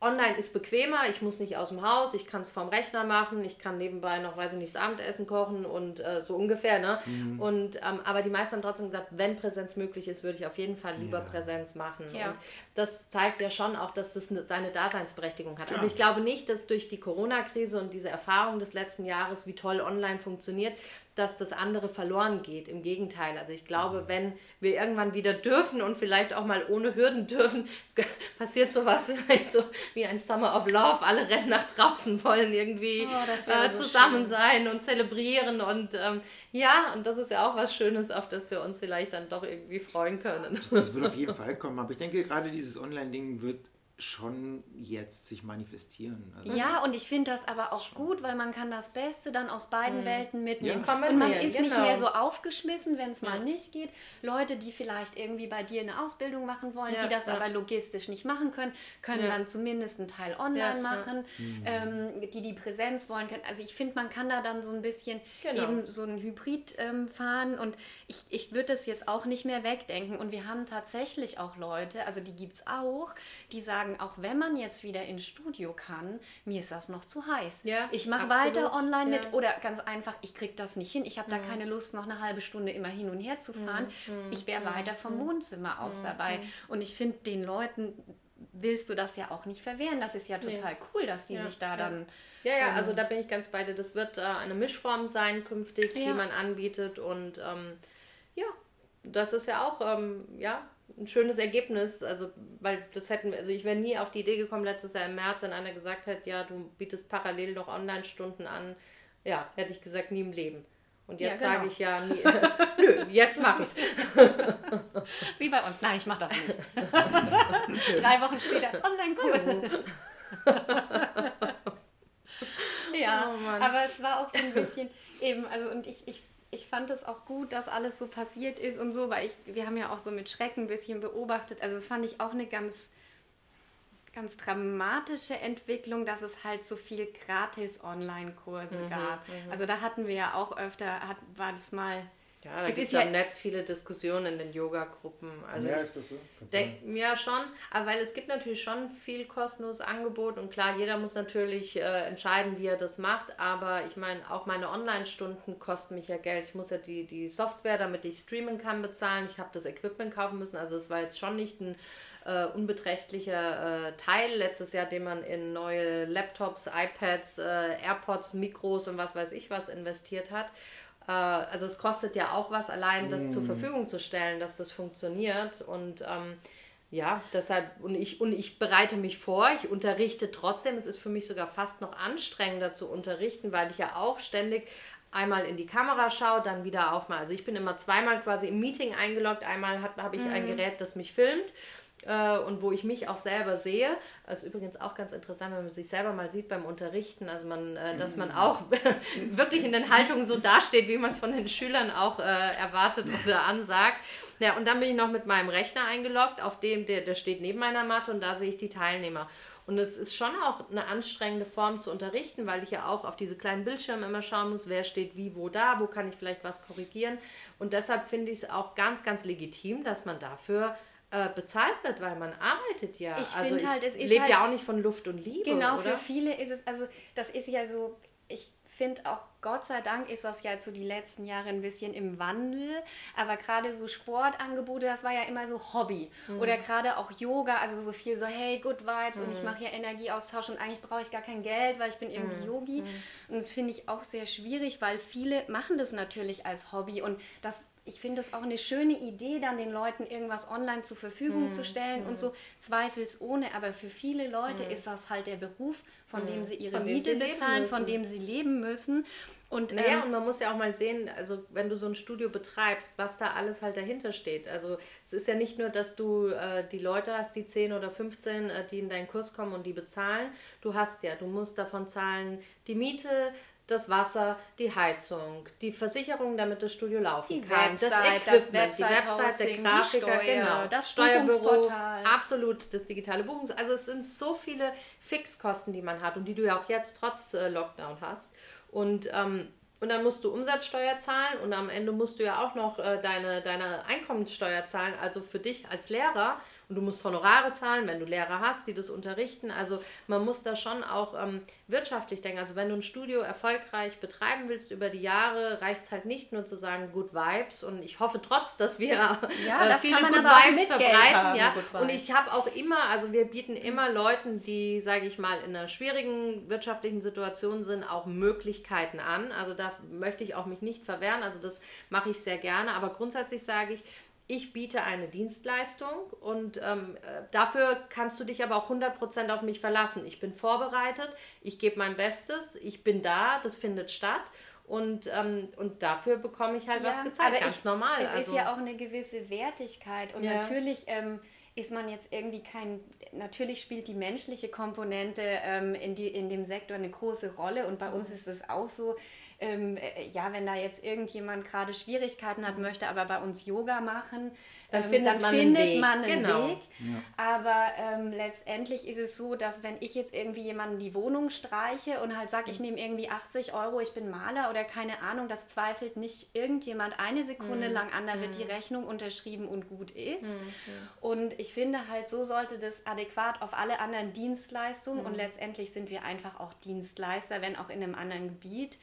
Online ist bequemer, ich muss nicht aus dem Haus, ich kann es vom Rechner machen, ich kann nebenbei noch, weiß ich nicht, das Abendessen kochen und äh, so ungefähr. Ne? Mhm. Und, ähm, aber die meisten haben trotzdem gesagt, wenn Präsenz möglich ist, würde ich auf jeden Fall lieber ja. Präsenz machen. Ja. Und das zeigt ja schon auch, dass das seine Daseinsberechtigung hat. Ja. Also ich glaube nicht, dass durch die Corona-Krise und diese Erfahrung des letzten Jahres, wie toll online funktioniert, dass das andere verloren geht. Im Gegenteil. Also ich glaube, mhm. wenn wir irgendwann wieder dürfen und vielleicht auch mal ohne Hürden dürfen, passiert sowas vielleicht so wie ein Summer of Love. Alle rennen nach draußen, wollen irgendwie oh, äh, zusammen so sein und zelebrieren. Und ähm, ja, und das ist ja auch was Schönes, auf das wir uns vielleicht dann doch irgendwie freuen können. Das wird auf jeden Fall kommen. Aber ich denke, gerade dieses Online-Ding wird schon jetzt sich manifestieren. Also ja, und ich finde das aber auch gut, weil man kann das Beste dann aus beiden mhm. Welten mitnehmen. Ja. Und man ist genau. nicht mehr so aufgeschmissen, wenn es ja. mal nicht geht. Leute, die vielleicht irgendwie bei dir eine Ausbildung machen wollen, ja, die das aber logistisch nicht machen können, können dann zumindest einen Teil online machen. Mhm. Ähm, die die Präsenz wollen können. Also ich finde, man kann da dann so ein bisschen genau. eben so ein Hybrid ähm, fahren und ich, ich würde das jetzt auch nicht mehr wegdenken. Und wir haben tatsächlich auch Leute, also die gibt es auch, die sagen, sagen, auch wenn man jetzt wieder ins Studio kann, mir ist das noch zu heiß. Ja, ich mache weiter online ja. mit oder ganz einfach, ich kriege das nicht hin. Ich habe da mhm. keine Lust, noch eine halbe Stunde immer hin und her zu fahren. Mhm. Ich wäre mhm. weiter vom mhm. Wohnzimmer aus mhm. dabei. Und ich finde, den Leuten willst du das ja auch nicht verwehren. Das ist ja total nee. cool, dass die ja, sich da ja. dann. Ja, ja, also ähm, da bin ich ganz bei dir. Das wird äh, eine Mischform sein künftig, ja. die man anbietet. Und ähm, ja, das ist ja auch, ähm, ja, ein schönes Ergebnis. Also, weil das hätten, also ich wäre nie auf die Idee gekommen, letztes Jahr im März, wenn einer gesagt hätte, ja, du bietest parallel noch Online-Stunden an. Ja, hätte ich gesagt, nie im Leben. Und jetzt ja, genau. sage ich ja, nie, nö, jetzt mache ich es. Wie bei uns. Nein, ich mache das nicht. Drei Wochen später, Online-Kurs. ja, oh aber es war auch so ein bisschen eben, also und ich, ich ich fand es auch gut, dass alles so passiert ist und so, weil ich, wir haben ja auch so mit Schrecken ein bisschen beobachtet. Also das fand ich auch eine ganz, ganz dramatische Entwicklung, dass es halt so viel gratis Online-Kurse mhm, gab. Mhm. Also da hatten wir ja auch öfter, hat, war das mal ja, da gibt es ja im Netz viele Diskussionen in den Yoga-Gruppen. Also ja, ist das so? Denk, ja, schon. Aber weil es gibt natürlich schon viel kostenloses Angebot und klar, jeder muss natürlich äh, entscheiden, wie er das macht. Aber ich meine, auch meine Online-Stunden kosten mich ja Geld. Ich muss ja die, die Software, damit ich streamen kann, bezahlen. Ich habe das Equipment kaufen müssen. Also es war jetzt schon nicht ein äh, unbeträchtlicher äh, Teil letztes Jahr, den man in neue Laptops, iPads, äh, AirPods, Mikros und was weiß ich was investiert hat. Äh, also es kostet ja auch was, allein das mm. zur Verfügung zu stellen, dass das funktioniert. Und ähm, ja, deshalb, und ich, und ich bereite mich vor, ich unterrichte trotzdem. Es ist für mich sogar fast noch anstrengender zu unterrichten, weil ich ja auch ständig einmal in die Kamera schaue, dann wieder aufmache. Also ich bin immer zweimal quasi im Meeting eingeloggt. Einmal habe ich mhm. ein Gerät, das mich filmt äh, und wo ich mich auch selber sehe. Das ist übrigens auch ganz interessant, wenn man sich selber mal sieht beim Unterrichten, also man, äh, dass man auch wirklich in den Haltungen so dasteht, wie man es von den Schülern auch äh, erwartet oder ansagt. Ja, und dann bin ich noch mit meinem Rechner eingeloggt, auf dem, der, der steht neben meiner Matte und da sehe ich die Teilnehmer. Und es ist schon auch eine anstrengende Form zu unterrichten, weil ich ja auch auf diese kleinen Bildschirme immer schauen muss, wer steht wie wo da, wo kann ich vielleicht was korrigieren. Und deshalb finde ich es auch ganz, ganz legitim, dass man dafür äh, bezahlt wird, weil man arbeitet ja. Ich also finde halt, es ist. Lebt halt, ja auch nicht von Luft und Liebe. Genau, oder? für viele ist es, also das ist ja so, ich finde auch, Gott sei Dank ist das ja jetzt so die letzten Jahre ein bisschen im Wandel, aber gerade so Sportangebote, das war ja immer so Hobby. Mhm. Oder gerade auch Yoga, also so viel so, hey, good vibes mhm. und ich mhm. mache hier Energieaustausch und eigentlich brauche ich gar kein Geld, weil ich bin irgendwie mhm. Yogi. Mhm. Und das finde ich auch sehr schwierig, weil viele machen das natürlich als Hobby und das ich finde es auch eine schöne Idee, dann den Leuten irgendwas online zur Verfügung mm, zu stellen mm. und so zweifelsohne. Aber für viele Leute mm. ist das halt der Beruf, von dem sie ihre Miete bezahlen, von dem sie leben müssen. Und, naja, ähm, und man muss ja auch mal sehen, also wenn du so ein Studio betreibst, was da alles halt dahinter steht. Also es ist ja nicht nur, dass du äh, die Leute hast, die 10 oder 15, äh, die in deinen Kurs kommen und die bezahlen. Du hast ja, du musst davon zahlen die Miete, das Wasser, die Heizung, die Versicherung, damit das Studio laufen die kann, Website, das Equipment, das die Website, der Grafiker, genau, das Steuerbüro, absolut das digitale Buchungs. Also es sind so viele Fixkosten, die man hat und die du ja auch jetzt trotz äh, Lockdown hast. Und ähm, und dann musst du Umsatzsteuer zahlen und am Ende musst du ja auch noch äh, deine, deine Einkommenssteuer zahlen, also für dich als Lehrer. Und du musst Honorare zahlen, wenn du Lehrer hast, die das unterrichten. Also man muss da schon auch ähm, wirtschaftlich denken. Also wenn du ein Studio erfolgreich betreiben willst über die Jahre, reicht es halt nicht nur zu sagen Good Vibes. Und ich hoffe trotz, dass wir ja, äh, viele Good Vibes verbreiten. Haben, ja. Und ich habe auch immer, also wir bieten immer Leuten, die, sage ich mal, in einer schwierigen wirtschaftlichen Situation sind, auch Möglichkeiten an. Also da möchte ich auch mich nicht verwehren. Also das mache ich sehr gerne. Aber grundsätzlich sage ich, ich biete eine Dienstleistung und ähm, äh, dafür kannst du dich aber auch 100% auf mich verlassen. Ich bin vorbereitet, ich gebe mein Bestes, ich bin da, das findet statt und, ähm, und dafür bekomme ich halt ja, was gezeigt, aber ganz ich, normal. Es also. ist ja auch eine gewisse Wertigkeit und ja. natürlich... Ähm, ist man jetzt irgendwie kein, natürlich spielt die menschliche Komponente ähm, in, die, in dem Sektor eine große Rolle und bei uns ist es auch so, ähm, äh, ja, wenn da jetzt irgendjemand gerade Schwierigkeiten hat, möchte aber bei uns Yoga machen, dann ähm, findet, dann man, findet einen man einen genau. Weg. Ja. Aber ähm, letztendlich ist es so, dass wenn ich jetzt irgendwie jemanden die Wohnung streiche und halt sage, ich nehme irgendwie 80 Euro, ich bin Maler oder keine Ahnung, das zweifelt nicht irgendjemand eine Sekunde mhm. lang an, dann wird die mhm. Rechnung unterschrieben und gut ist. Mhm. Und ich finde halt, so sollte das adäquat auf alle anderen Dienstleistungen und mhm. letztendlich sind wir einfach auch Dienstleister, wenn auch in einem anderen Gebiet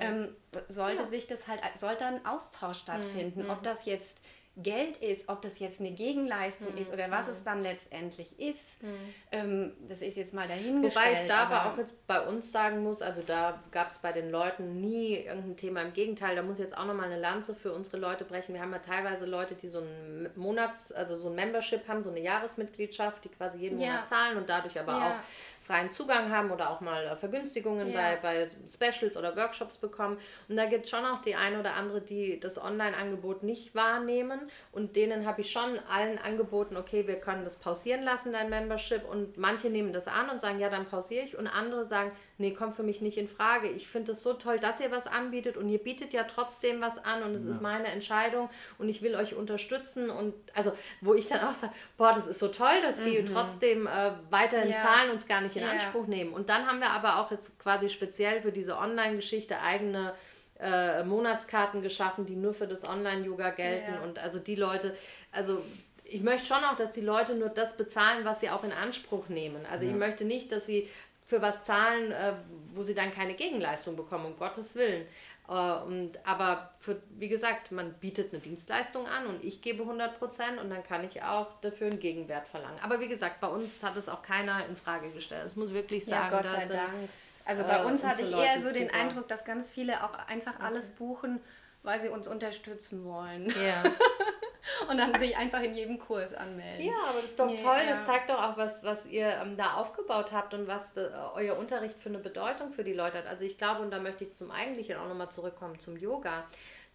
ähm, sollte ja. sich das halt, sollte ein Austausch stattfinden. Mhm. Ob das jetzt Geld ist, ob das jetzt eine Gegenleistung mhm. ist oder was mhm. es dann letztendlich ist, mhm. ähm, das ist jetzt mal dahingestellt. Wobei ich da aber auch jetzt bei uns sagen muss, also da gab es bei den Leuten nie irgendein Thema. Im Gegenteil, da muss ich jetzt auch nochmal eine Lanze für unsere Leute brechen. Wir haben ja teilweise Leute, die so ein Monats-, also so ein Membership haben, so eine Jahresmitgliedschaft, die quasi jeden ja. Monat zahlen und dadurch aber ja. auch freien Zugang haben oder auch mal äh, Vergünstigungen ja. bei, bei Specials oder Workshops bekommen. Und da gibt es schon auch die eine oder andere, die das Online-Angebot nicht wahrnehmen. Und denen habe ich schon allen angeboten, okay, wir können das pausieren lassen, dein Membership. Und manche nehmen das an und sagen, ja, dann pausiere ich. Und andere sagen, nee, kommt für mich nicht in Frage. Ich finde es so toll, dass ihr was anbietet und ihr bietet ja trotzdem was an und es ja. ist meine Entscheidung und ich will euch unterstützen. Und also, wo ich dann auch sage, boah, das ist so toll, dass die mhm. trotzdem äh, weiterhin ja. zahlen, uns gar nicht in ja. Anspruch nehmen. Und dann haben wir aber auch jetzt quasi speziell für diese Online-Geschichte eigene äh, Monatskarten geschaffen, die nur für das Online-Yoga gelten. Und also die Leute, also ich möchte schon auch, dass die Leute nur das bezahlen, was sie auch in Anspruch nehmen. Also ja. ich möchte nicht, dass sie für was zahlen, äh, wo sie dann keine Gegenleistung bekommen, um Gottes Willen. Äh, und, aber für, wie gesagt, man bietet eine Dienstleistung an und ich gebe 100 Prozent und dann kann ich auch dafür einen Gegenwert verlangen. Aber wie gesagt, bei uns hat es auch keiner in Frage gestellt. Es muss wirklich sagen, ja, sei Dank. Also bei uns hatte ich eher so den super. Eindruck, dass ganz viele auch einfach alles buchen, weil sie uns unterstützen wollen. Ja. und dann sich einfach in jedem Kurs anmelden. Ja, aber das ist doch toll. Ja. Das zeigt doch auch, was, was ihr ähm, da aufgebaut habt und was äh, euer Unterricht für eine Bedeutung für die Leute hat. Also ich glaube, und da möchte ich zum Eigentlichen auch nochmal zurückkommen, zum Yoga,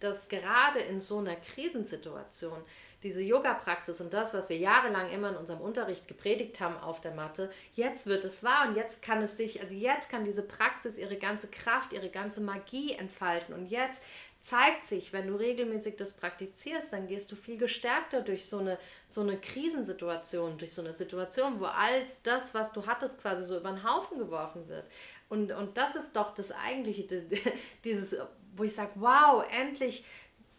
dass gerade in so einer Krisensituation diese Yoga-Praxis und das, was wir jahrelang immer in unserem Unterricht gepredigt haben auf der Matte, jetzt wird es wahr und jetzt kann es sich, also jetzt kann diese Praxis ihre ganze Kraft, ihre ganze Magie entfalten und jetzt zeigt sich, wenn du regelmäßig das praktizierst, dann gehst du viel gestärkter durch so eine, so eine Krisensituation, durch so eine Situation, wo all das, was du hattest, quasi so über den Haufen geworfen wird. Und, und das ist doch das eigentliche, dieses, wo ich sage, wow, endlich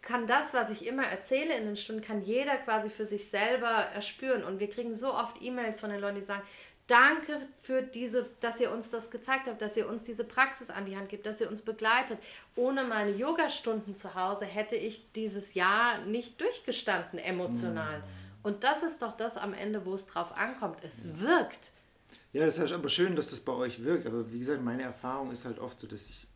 kann das, was ich immer erzähle in den Stunden, kann jeder quasi für sich selber erspüren. Und wir kriegen so oft E-Mails von den Leuten, die sagen, Danke für diese, dass ihr uns das gezeigt habt, dass ihr uns diese Praxis an die Hand gibt, dass ihr uns begleitet. Ohne meine Yogastunden zu Hause hätte ich dieses Jahr nicht durchgestanden emotional. Mhm. Und das ist doch das am Ende, wo es drauf ankommt. Es wirkt. Ja, das ist aber schön, dass das bei euch wirkt. Aber wie gesagt, meine Erfahrung ist halt oft so, dass ich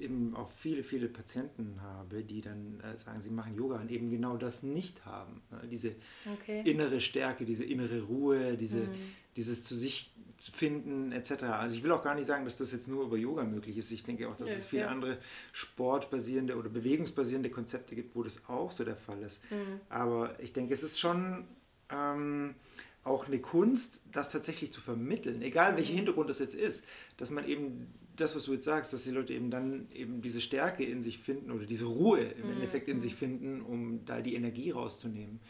eben auch viele, viele Patienten habe, die dann äh, sagen, sie machen Yoga und eben genau das nicht haben. Ne? Diese okay. innere Stärke, diese innere Ruhe, diese, mhm. dieses zu sich zu finden etc. Also ich will auch gar nicht sagen, dass das jetzt nur über Yoga möglich ist. Ich denke auch, dass ja, es viele ja. andere sportbasierende oder bewegungsbasierende Konzepte gibt, wo das auch so der Fall ist. Mhm. Aber ich denke, es ist schon ähm, auch eine Kunst, das tatsächlich zu vermitteln, egal welcher mhm. Hintergrund das jetzt ist, dass man eben das, was du jetzt sagst, dass die Leute eben dann eben diese Stärke in sich finden oder diese Ruhe im mhm. Endeffekt in sich finden, um da die Energie rauszunehmen.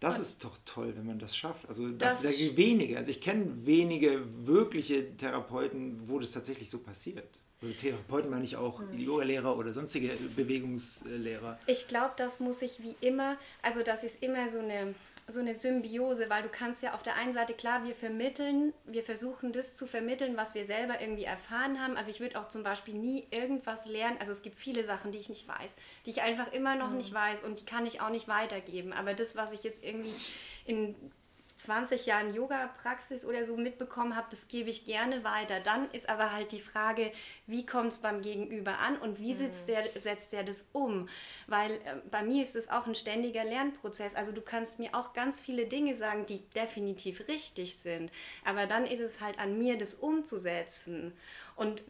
Das ist doch toll, wenn man das schafft. Also das da, da wenige, also ich kenne wenige wirkliche Therapeuten, wo das tatsächlich so passiert. Also Therapeuten meine ich auch mhm. Yoga-Lehrer oder sonstige Bewegungslehrer. Ich glaube, das muss sich wie immer, also das ist immer so eine so eine Symbiose, weil du kannst ja auf der einen Seite, klar, wir vermitteln, wir versuchen das zu vermitteln, was wir selber irgendwie erfahren haben. Also ich würde auch zum Beispiel nie irgendwas lernen, also es gibt viele Sachen, die ich nicht weiß, die ich einfach immer noch mhm. nicht weiß und die kann ich auch nicht weitergeben. Aber das, was ich jetzt irgendwie in 20 Jahren Yoga-Praxis oder so mitbekommen habe, das gebe ich gerne weiter. Dann ist aber halt die Frage, wie kommt es beim Gegenüber an und wie sitzt mhm. der, setzt der das um? Weil äh, bei mir ist es auch ein ständiger Lernprozess. Also du kannst mir auch ganz viele Dinge sagen, die definitiv richtig sind. Aber dann ist es halt an mir, das umzusetzen. Und äh,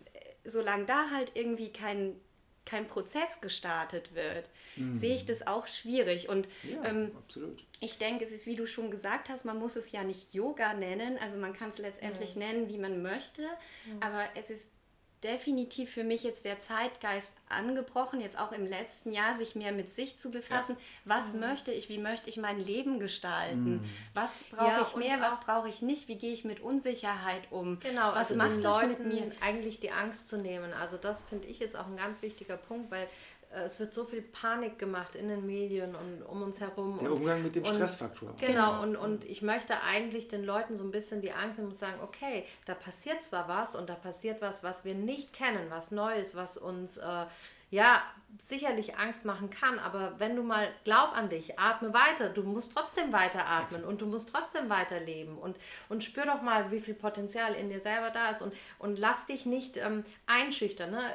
solange da halt irgendwie kein kein Prozess gestartet wird, mhm. sehe ich das auch schwierig. Und ja, ähm, absolut. ich denke, es ist, wie du schon gesagt hast, man muss es ja nicht Yoga nennen, also man kann es letztendlich mhm. nennen, wie man möchte, mhm. aber es ist definitiv für mich jetzt der Zeitgeist angebrochen, jetzt auch im letzten Jahr, sich mehr mit sich zu befassen. Ja. Was mhm. möchte ich, wie möchte ich mein Leben gestalten? Mhm. Was brauche ja, ich mehr, was brauche ich nicht? Wie gehe ich mit Unsicherheit um? Genau, was also macht den Leuten mit mir? eigentlich die Angst zu nehmen. Also das finde ich ist auch ein ganz wichtiger Punkt, weil es wird so viel Panik gemacht in den Medien und um uns herum. Der Umgang mit dem und, Stressfaktor. Genau, genau, Und, und ich möchte eigentlich den Leuten so ein bisschen die Angst nehmen und sagen, okay, da passiert zwar was und da passiert was, was wir nicht kennen, was Neues, was uns äh, ja sicherlich Angst machen kann, aber wenn du mal glaub an dich, atme weiter, du musst trotzdem weiter atmen und du musst trotzdem weiterleben und, und spür doch mal, wie viel Potenzial in dir selber da ist und, und lass dich nicht ähm, einschüchtern. Ne?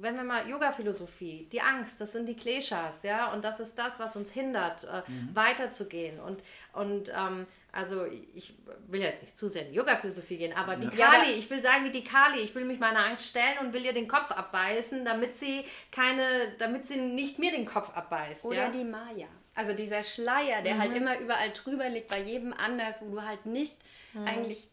Wenn wir mal Yoga-Philosophie, die Angst, das sind die Kleshas, ja, und das ist das, was uns hindert, äh, mhm. weiterzugehen. Und, und ähm, also ich will jetzt nicht zu sehr in die Yoga-Philosophie gehen, aber die ja. Kali, ich will sagen wie die Kali, ich will mich meiner Angst stellen und will ihr den Kopf abbeißen, damit sie keine, damit sie nicht mir den Kopf abbeißt. Oder ja? die Maya. Also dieser Schleier, der halt mhm. halt immer überall drüber liegt, bei jedem anders, wo du halt nicht mhm. eigentlich,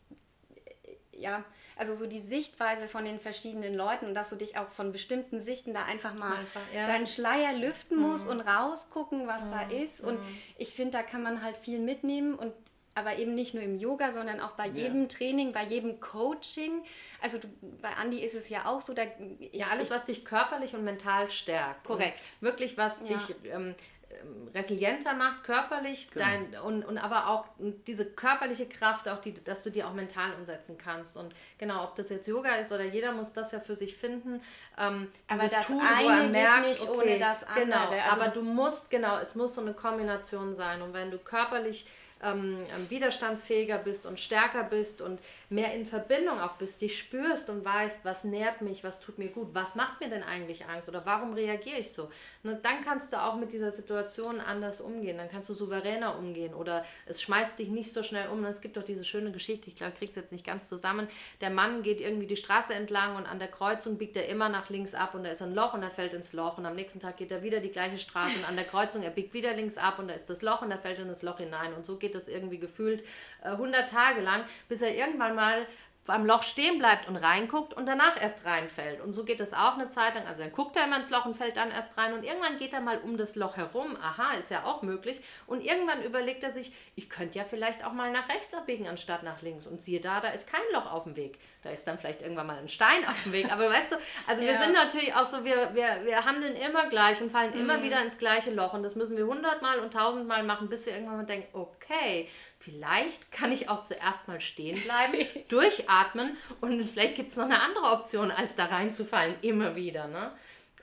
ja, also so die Sichtweise von den verschiedenen Leuten und dass du dich auch von bestimmten Sichten da einfach mal einfach, ja. deinen Schleier lüften musst mhm. und rausgucken, was mhm. da ist. Und mhm. ich finde, da kann man halt viel mitnehmen und aber eben nicht nur im Yoga, sondern auch bei jedem ja. Training, bei jedem Coaching. Also du, bei Andi ist es ja auch so, da ich, ja alles, was dich körperlich und mental stärkt. Korrekt. Wirklich, was ja. dich ähm, resilienter macht, körperlich, genau. dein, und, und aber auch diese körperliche Kraft, auch die, dass du die auch mental umsetzen kannst. Und genau, ob das jetzt Yoga ist oder jeder muss das ja für sich finden. Ähm, aber das tun, eine er merkt, nicht okay, ohne das andere. Genau, also, aber du musst, genau, es muss so eine Kombination sein. Und wenn du körperlich ähm, ähm, widerstandsfähiger bist und stärker bist und mehr in Verbindung auch bist, dich spürst und weißt, was nährt mich, was tut mir gut, was macht mir denn eigentlich Angst oder warum reagiere ich so. Und dann kannst du auch mit dieser Situation anders umgehen, dann kannst du souveräner umgehen oder es schmeißt dich nicht so schnell um. Es gibt doch diese schöne Geschichte, ich glaube, ich krieg's jetzt nicht ganz zusammen. Der Mann geht irgendwie die Straße entlang und an der Kreuzung biegt er immer nach links ab und da ist ein Loch und er fällt ins Loch und am nächsten Tag geht er wieder die gleiche Straße und an der Kreuzung er biegt wieder links ab und da ist das Loch und er fällt in das Loch hinein und so geht geht das irgendwie gefühlt äh, 100 Tage lang, bis er irgendwann mal beim Loch stehen bleibt und reinguckt und danach erst reinfällt. Und so geht es auch eine Zeit lang. Also dann guckt er immer ins Loch und fällt dann erst rein und irgendwann geht er mal um das Loch herum. Aha, ist ja auch möglich. Und irgendwann überlegt er sich, ich könnte ja vielleicht auch mal nach rechts abbiegen anstatt nach links. Und siehe da, da ist kein Loch auf dem Weg. Da ist dann vielleicht irgendwann mal ein Stein auf dem Weg. Aber weißt du, also ja. wir sind natürlich auch so, wir, wir, wir handeln immer gleich und fallen mhm. immer wieder ins gleiche Loch. Und das müssen wir hundertmal und tausendmal machen, bis wir irgendwann mal denken, okay, vielleicht kann ich auch zuerst mal stehen bleiben, durchatmen und vielleicht gibt es noch eine andere Option, als da reinzufallen, immer wieder. Ne?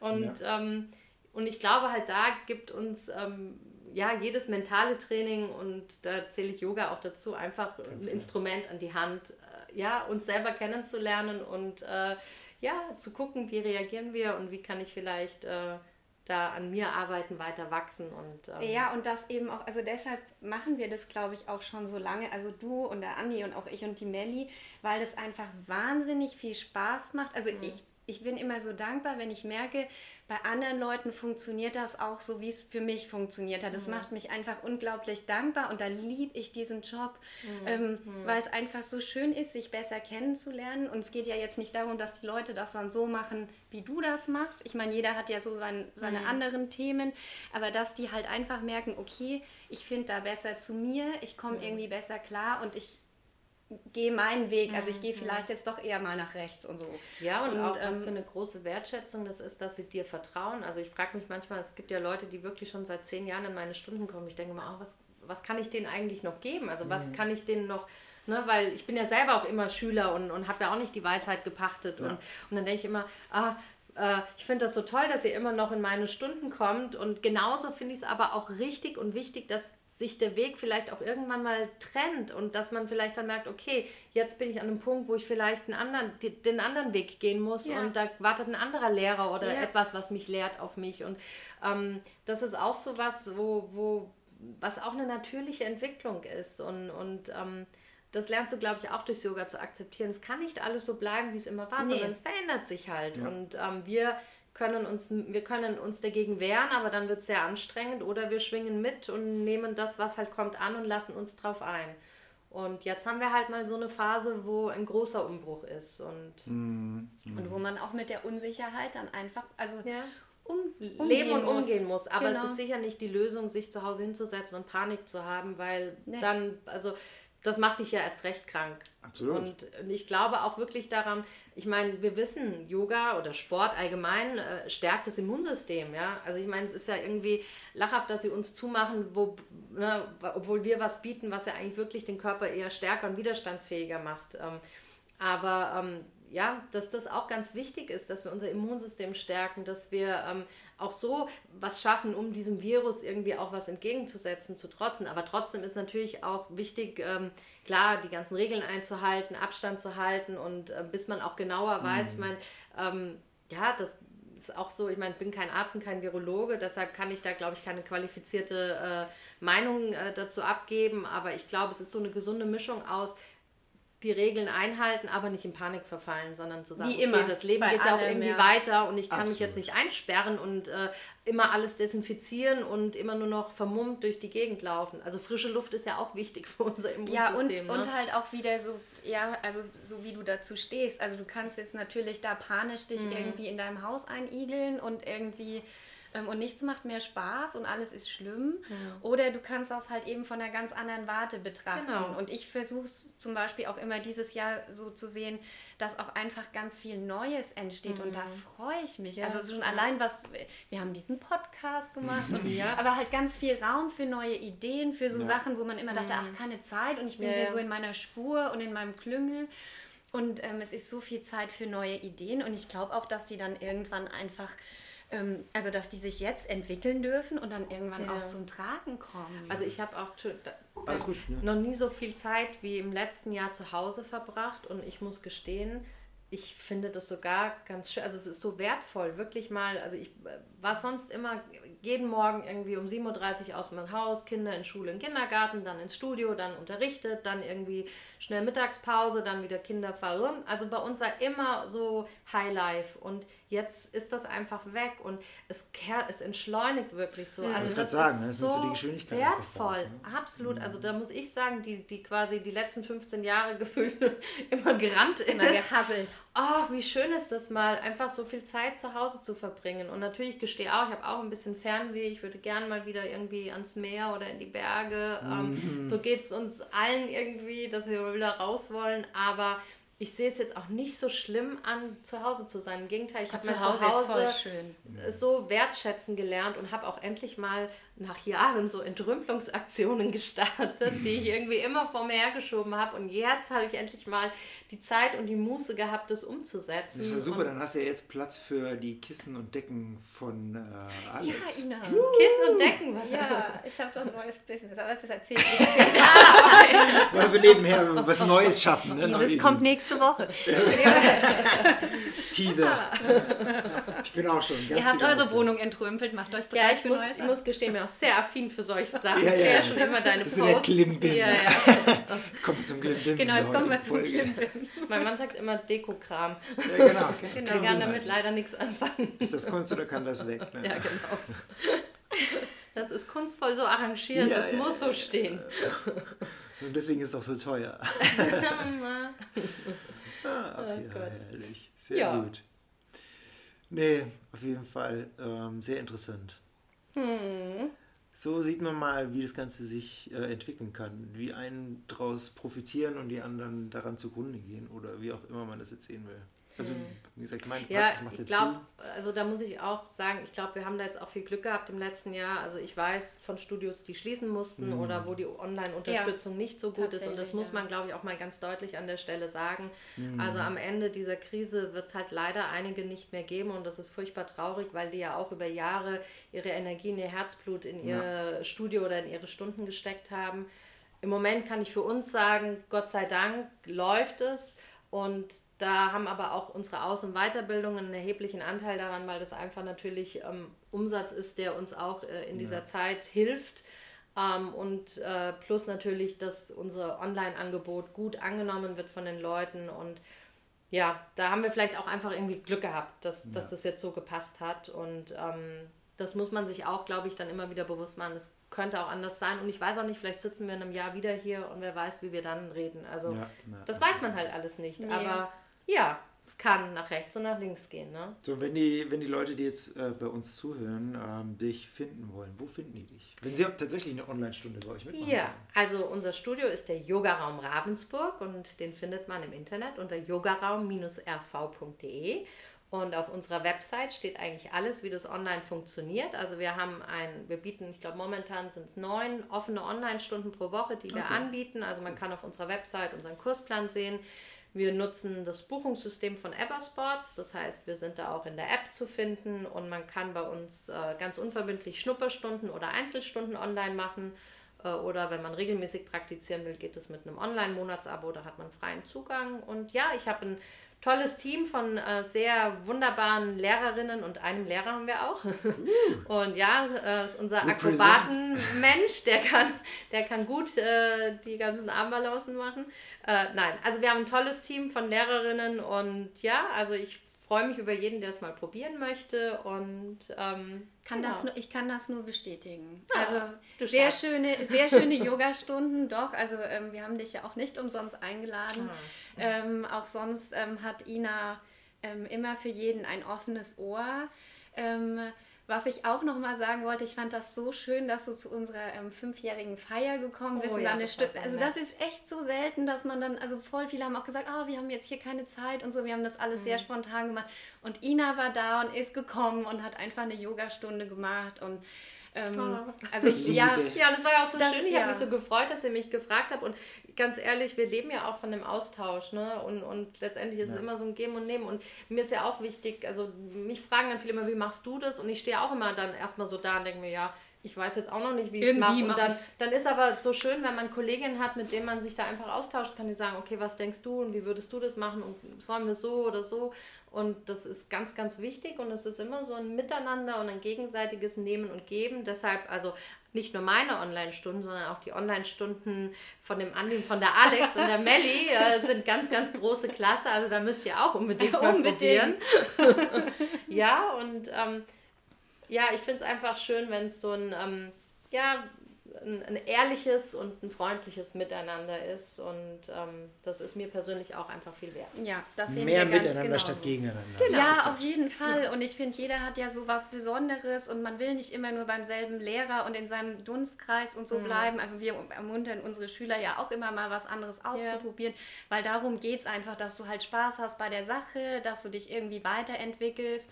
Und, ja. ähm, und ich glaube halt, da gibt uns ähm, ja jedes mentale Training und da zähle ich Yoga auch dazu, einfach Ganz ein genau. Instrument an die Hand, äh, ja, uns selber kennenzulernen und äh, ja, zu gucken, wie reagieren wir und wie kann ich vielleicht äh, da an mir arbeiten, weiter wachsen und ähm ja und das eben auch, also deshalb machen wir das, glaube ich, auch schon so lange, also du und der Andi und auch ich und die Melli, weil das einfach wahnsinnig viel Spaß macht. Also mhm. ich ich bin immer so dankbar, wenn ich merke, bei anderen Leuten funktioniert das auch so, wie es für mich funktioniert hat. Das mhm. macht mich einfach unglaublich dankbar und da liebe ich diesen Job, mhm. Ähm, mhm. weil es einfach so schön ist, sich besser kennenzulernen. Und es geht ja jetzt nicht darum, dass die Leute das dann so machen, wie du das machst. Ich meine, jeder hat ja so sein, seine mhm. anderen Themen, aber dass die halt einfach merken, okay, ich finde da besser zu mir, ich komme mhm. irgendwie besser klar und ich gehe meinen Weg. Also ich gehe mhm. vielleicht jetzt doch eher mal nach rechts und so. Ja, und, und auch ähm, was für eine große Wertschätzung das ist, dass sie dir vertrauen. Also ich frage mich manchmal, es gibt ja Leute, die wirklich schon seit zehn Jahren in meine Stunden kommen. Ich denke mal, oh, was, was kann ich denen eigentlich noch geben? Also was mhm. kann ich denen noch... Ne, weil ich bin ja selber auch immer Schüler und, und habe ja auch nicht die Weisheit gepachtet. Ja. Und, und dann denke ich immer, ah, äh, ich finde das so toll, dass ihr immer noch in meine Stunden kommt. Und genauso finde ich es aber auch richtig und wichtig, dass sich der Weg vielleicht auch irgendwann mal trennt und dass man vielleicht dann merkt, okay, jetzt bin ich an einem Punkt, wo ich vielleicht einen anderen, den anderen Weg gehen muss ja. und da wartet ein anderer Lehrer oder ja. etwas, was mich lehrt auf mich. Und ähm, das ist auch so was, wo, wo, was auch eine natürliche Entwicklung ist. Und, und ähm, das lernst du, glaube ich, auch durchs Yoga zu akzeptieren. Es kann nicht alles so bleiben, wie es immer war, nee. sondern es verändert sich halt. Ja. Und ähm, wir können uns, wir können uns dagegen wehren, aber dann wird es sehr anstrengend oder wir schwingen mit und nehmen das, was halt kommt, an und lassen uns drauf ein. Und jetzt haben wir halt mal so eine Phase, wo ein großer Umbruch ist und, mhm. und wo man auch mit der Unsicherheit dann einfach, also ja. um, leben und muss. umgehen muss. Aber genau. es ist sicher nicht die Lösung, sich zu Hause hinzusetzen und Panik zu haben, weil nee. dann, also das macht dich ja erst recht krank. Absolut. Und ich glaube auch wirklich daran, ich meine, wir wissen, Yoga oder Sport allgemein äh, stärkt das Immunsystem, ja. Also ich meine, es ist ja irgendwie lachhaft, dass sie uns zumachen, wo, ne, obwohl wir was bieten, was ja eigentlich wirklich den Körper eher stärker und widerstandsfähiger macht. Ähm, aber ähm, ja, dass das auch ganz wichtig ist, dass wir unser Immunsystem stärken, dass wir ähm, auch so was schaffen, um diesem Virus irgendwie auch was entgegenzusetzen, zu trotzen. Aber trotzdem ist natürlich auch wichtig, ähm, klar, die ganzen Regeln einzuhalten, Abstand zu halten und äh, bis man auch genauer weiß, mhm. ich meine, ähm, ja, das ist auch so, ich meine, ich bin kein Arzt und kein Virologe, deshalb kann ich da, glaube ich, keine qualifizierte äh, Meinung äh, dazu abgeben, aber ich glaube, es ist so eine gesunde Mischung aus, die Regeln einhalten, aber nicht in Panik verfallen, sondern zu sagen, Wie immer, okay, das Leben geht ja auch irgendwie ja. weiter und ich kann Absolut. mich jetzt nicht einsperren und äh, immer alles desinfizieren und immer nur noch vermummt durch die Gegend laufen. Also frische Luft ist ja auch wichtig für unser Immunsystem. Ja, und, ne? und halt auch wieder so, ja, also so wie du dazu stehst. Also du kannst jetzt natürlich da panisch dich mhm. irgendwie in deinem Haus einigeln und irgendwie und nichts macht mehr Spaß und alles ist schlimm. Ja. Oder du kannst das halt eben von einer ganz anderen Warte betrachten. Genau. Und ich versuche es zum Beispiel auch immer dieses Jahr so zu sehen, dass auch einfach ganz viel Neues entsteht. Mhm. Und da mhm. freue ich mich. Ja. Also schon allein was, wir haben diesen Podcast gemacht, und, ja. aber halt ganz viel Raum für neue Ideen, für so Sachen, wo man immer dachte, ach, mhm. keine Zeit und ich bin hier so in meiner Spur und in meinem Klüngel. Und ähm, es ist so viel Zeit für neue Ideen und ich glaube auch, dass die dann irgendwann einfach ähm, also dass die sich jetzt entwickeln dürfen und dann irgendwann ja. auch zum Tragen kommen. Also ich habe auch äh, gut, ja. noch nie so viel Zeit wie im letzten Jahr zu Hause verbracht und ich muss gestehen, ich finde das sogar ganz schön, also es ist so wertvoll, wirklich mal, also ich äh, war sonst immer jeden Morgen irgendwie um 7.30 Uhr aus meinem Haus, Kinder in Schule, in Kindergarten, dann ins Studio, dann unterrichtet, dann irgendwie schnell Mittagspause, dann wieder Kinder verloren. Also bei uns war immer so High Life und jetzt ist das einfach weg und es, es entschleunigt wirklich so. Also das, sagen, ist ne? so, so wertvoll, raus, ne? absolut. Also da muss ich sagen, die, die quasi die letzten 15 Jahre gefühlt immer gerannt ist. Immer gehasselt. Oh, wie schön ist das mal, einfach so viel Zeit zu Hause zu verbringen. Und natürlich gestehe auch, ich habe auch ein bisschen Fernweh. Ich würde gerne mal wieder irgendwie ans Meer oder in die Berge. Ähm, mhm. so geht es uns allen irgendwie, dass wir mal wieder raus wollen. Aber ich sehe es jetzt auch nicht so schlimm an, zu Hause zu sein. Im Gegenteil, ich habe mein Zuhause so wertschätzen gelernt und habe auch endlich mal nach Jahren so Entrümpelungsaktionen gestartet, die ich irgendwie immer vor mir hergeschoben habe. Und jetzt habe ich endlich mal die Zeit und die Muße gehabt, das umzusetzen. Das ist ja super, und dann hast du ja jetzt Platz für die Kissen und Decken von äh, Alex. Ja, Ina. Kissen und Decken, was? Ja, ich habe doch ein neues Business, aber das erzählt ich ah, okay. Also nebenher was Neues schaffen. Ne? Dieses kommt nächste Woche. Teaser. Ich bin auch schon ganz Ihr habt eure Wohnung entrümpelt, macht euch bereit ja, ich für muss, Neues. Ich muss gestehen, mir auch sehr affin für solche Sachen. Ja, ja. Ich sehe schon immer deine das Posts. Ist der ja, ja. kommt zum Klimbim. Genau, jetzt kommen wir zum Klimbim. Mein Mann sagt immer Dekokram. Ja, genau. Okay. genau. Ich kann damit leider nichts anfangen. Ist das Kunst oder kann das weg? Ne? Ja, genau. Das ist kunstvoll so arrangiert, ja, das ja, muss so stehen. Und deswegen ist es auch so teuer. ah, okay, oh herrlich. Sehr ja. gut. Nee, auf jeden Fall ähm, sehr interessant. Hm. So sieht man mal, wie das Ganze sich äh, entwickeln kann. Wie einen daraus profitieren und die anderen daran zugrunde gehen oder wie auch immer man das jetzt sehen will. Also, hm. wie gesagt, meine Praxis ja, macht jetzt ich glaub, Also da muss ich auch sagen, ich glaube, wir haben da jetzt auch viel Glück gehabt im letzten Jahr. Also ich weiß von Studios, die schließen mussten mhm. oder wo die Online-Unterstützung ja, nicht so gut ist. Und das muss man, glaube ich, auch mal ganz deutlich an der Stelle sagen. Mhm. Also am Ende dieser Krise wird es halt leider einige nicht mehr geben. Und das ist furchtbar traurig, weil die ja auch über Jahre ihre Energie in ihr Herzblut, in ihr ja. Studio oder in ihre Stunden gesteckt haben. Im Moment kann ich für uns sagen, Gott sei Dank läuft es. Und da haben aber auch unsere Aus- und Weiterbildungen einen erheblichen Anteil daran, weil das einfach natürlich ähm, Umsatz ist, der uns auch äh, in dieser ja. Zeit hilft. Ähm, und äh, plus natürlich, dass unser Online-Angebot gut angenommen wird von den Leuten. Und ja, da haben wir vielleicht auch einfach irgendwie Glück gehabt, dass, dass das jetzt so gepasst hat. Und ähm, das muss man sich auch, glaube ich, dann immer wieder bewusst machen. Es könnte auch anders sein. Und ich weiß auch nicht, vielleicht sitzen wir in einem Jahr wieder hier und wer weiß, wie wir dann reden. Also Ja, ja, das ja. weiß man halt alles nicht. Aber ja, es kann nach rechts und nach links gehen. Ne? So, wenn die, wenn die Leute, die jetzt äh, bei uns zuhören, ähm, dich finden wollen, wo finden die dich? Wenn sie tatsächlich eine Online-Stunde bei euch mitmachen Ja, also unser Studio ist der Yogaraum Ravensburg und den findet man im Internet unter yogaraum-rv.de. Und auf unserer Website steht eigentlich alles, wie das online funktioniert. Also wir haben ein, wir bieten, ich glaube momentan sind es neun offene Online-Stunden pro Woche, die wir Okay. anbieten. Also man kann auf unserer Website unseren Kursplan sehen. Wir nutzen das Buchungssystem von Eversports, das heißt, wir sind da auch in der App zu finden und man kann bei uns äh, ganz unverbindlich Schnupperstunden oder Einzelstunden online machen. Äh, Oder wenn man regelmäßig praktizieren will, geht es mit einem Online-Monatsabo, da hat man freien Zugang. Und ja, ich habe ein tolles Team von äh, sehr wunderbaren Lehrerinnen und einem Lehrer haben wir auch. Und ja, äh, ist unser. Akrobatenmensch, der kann, der kann gut äh, die ganzen Armbalancen machen. Äh, nein, also wir haben ein tolles Team von Lehrerinnen und ja, also ich freue mich über jeden, der es mal probieren möchte und ähm, Kann genau. das nur, ich kann das nur bestätigen. Ja, also du sehr schöne, sehr schöne Yogastunden, doch. Also ähm, wir haben dich ja auch nicht umsonst eingeladen. Ah. Ähm, auch sonst ähm, hat Ina ähm, immer für jeden ein offenes Ohr. Was ich auch noch mal sagen wollte, ich fand das so schön, dass du zu unserer ähm, fünfjährigen Feier gekommen bist. Oh und ja, das Also das ist echt so selten, dass man dann, also voll viele haben auch gesagt, ah, wir haben jetzt hier keine Zeit und so. Wir haben das alles Mhm. sehr spontan gemacht. Und Ina war da und ist gekommen und hat einfach eine Yogastunde gemacht. Und ähm, Oh. also ich, ja. Ja, das war ja auch so Das- schön. Ich ja. habe mich so gefreut, dass ihr mich gefragt habt. Und ganz ehrlich, wir leben ja auch von dem Austausch. Ne? Und, und letztendlich ist es immer so ein Geben und Nehmen. Und mir ist ja auch wichtig, also mich fragen dann viele immer, wie machst du das? Und ich stehe auch immer dann erstmal so da und denke mir, ja, ich weiß jetzt auch noch nicht, wie ich es mache. Und dann, dann ist aber so schön, wenn man Kolleginnen hat, mit denen man sich da einfach austauschen kann, die sagen, okay, was denkst du und wie würdest du das machen und sollen wir so oder so? Und das ist ganz, ganz wichtig und es ist immer so ein Miteinander und ein gegenseitiges Nehmen und Geben. Deshalb, also nicht nur meine Online-Stunden, sondern auch die Online-Stunden von dem Andi, von der Alex und der Melli äh, sind ganz, ganz große Klasse. Also da müsst ihr auch unbedingt mal Unbedingt. probieren. ja, und ähm, ja, ich finde es einfach schön, wenn es so ein, ähm, ja, ein, ein ehrliches und ein freundliches Miteinander ist. Und ähm, das ist mir persönlich auch einfach viel wert. ja, das sehen Mehr wir ganz miteinander genauso. statt gegeneinander. Ja, auf jeden Fall. Und ich finde, jeder hat ja so was Besonderes und man will nicht immer nur beim selben Lehrer und in seinem Dunstkreis und so bleiben. Also wir ermuntern unsere Schüler ja auch immer mal was anderes auszuprobieren, weil darum geht es einfach, dass du halt Spaß hast bei der Sache, dass du dich irgendwie weiterentwickelst.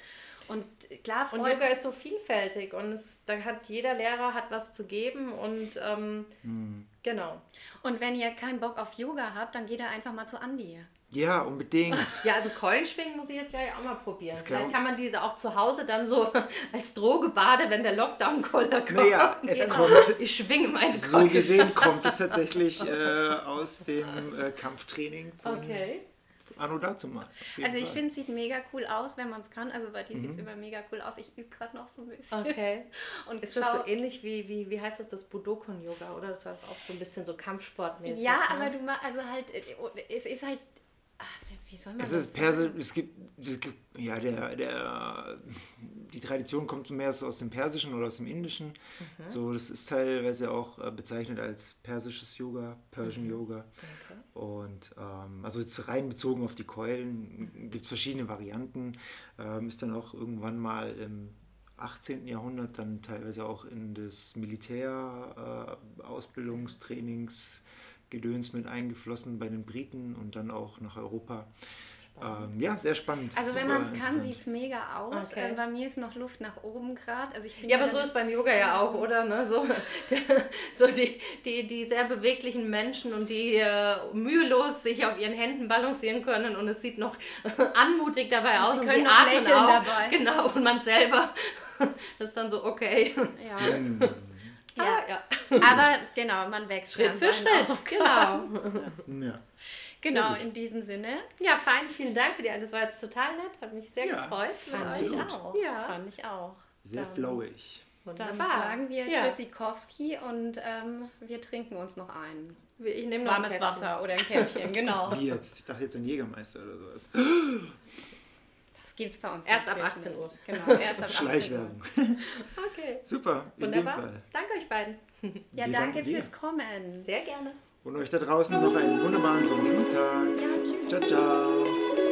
Und klar, Und freut- Yoga ist so vielfältig und es, da hat jeder Lehrer hat was zu geben und ähm, genau. und wenn ihr keinen Bock auf Yoga habt, dann geht ihr einfach mal zu Andi. Ja, unbedingt. Ja, also Keulenschwingen muss ich jetzt gleich auch mal probieren. kann Vielleicht man- kann man diese auch zu Hause dann so als Drogebade, wenn der Lockdown-Koller kommt. Naja, es kommt, Ich schwinge meine so Keulen. gesehen kommt es tatsächlich äh, aus dem äh, Kampftraining von Okay. Anno dazu mal. Also ich finde, es sieht mega cool aus, wenn man es kann. Also bei dir sieht es immer mega cool aus. Ich übe gerade noch so ein bisschen. Okay. Und Ist das so ähnlich wie, wie, wie heißt das, das Budokon-Yoga, oder? Das war auch so ein bisschen so Kampfsportmäßig. Ja, ne? aber du machst, also halt, äh, es ist halt, ach, wie soll man Es ist Persisch, es gibt, es gibt ja, der, der, die Tradition kommt mehr so aus dem Persischen oder aus dem Indischen. Mhm. So, das ist teilweise auch äh, bezeichnet als persisches Yoga, Persian Mhm. Yoga. Und ähm, also jetzt rein bezogen auf die Keulen gibt es verschiedene Varianten. Ähm, ist dann auch irgendwann mal im 18. Jahrhundert dann teilweise auch in das Militär, äh, Ausbildungs-, Trainings, Gedöns mit eingeflossen bei den Briten und dann auch nach Europa. Ähm, ja, sehr spannend. Also wenn man es kann, sieht es mega aus. Okay. Äh, bei mir ist noch Luft nach oben gerade. Also ich Ja, aber so ist beim Yoga ja auch, oder? Ne? So, so die, die, die sehr beweglichen Menschen und die äh, mühelos sich auf ihren Händen balancieren können und es sieht noch anmutig dabei aus sie und können sie atmen lächeln auch. dabei. Genau, und man selber das ist dann so, okay. Ja. Ah, ja. Aber genau, man wächst Schritt an für Schritt, Aufgaben. genau. Ja. Genau, in diesem Sinne. Ja, fein, vielen Dank für die Das war jetzt total nett, hat mich sehr Ja, gefreut. mit fand euch. ich auch. Ja. Fand ich auch. Sehr flowig. Dann Wunderbar. sagen wir Ja. Tschüssikowski und ähm, wir trinken uns noch ein. Ich nehme noch ein Warmes. Wasser oder ein Käffchen, genau. Wie jetzt? Ich dachte jetzt an Jägermeister oder sowas. Das gibt's bei uns Erst ab natürlich 18 Uhr. Genau, erst ab 18 Uhr. Schleichwerbung. Okay. Super, Wunderbar. Danke euch beiden. Ja, Wir danke danken dir. fürs Kommen. Sehr gerne. Und euch da draußen noch einen wunderbaren sonnigen Tag. Ja, tschüss. Ciao, ciao.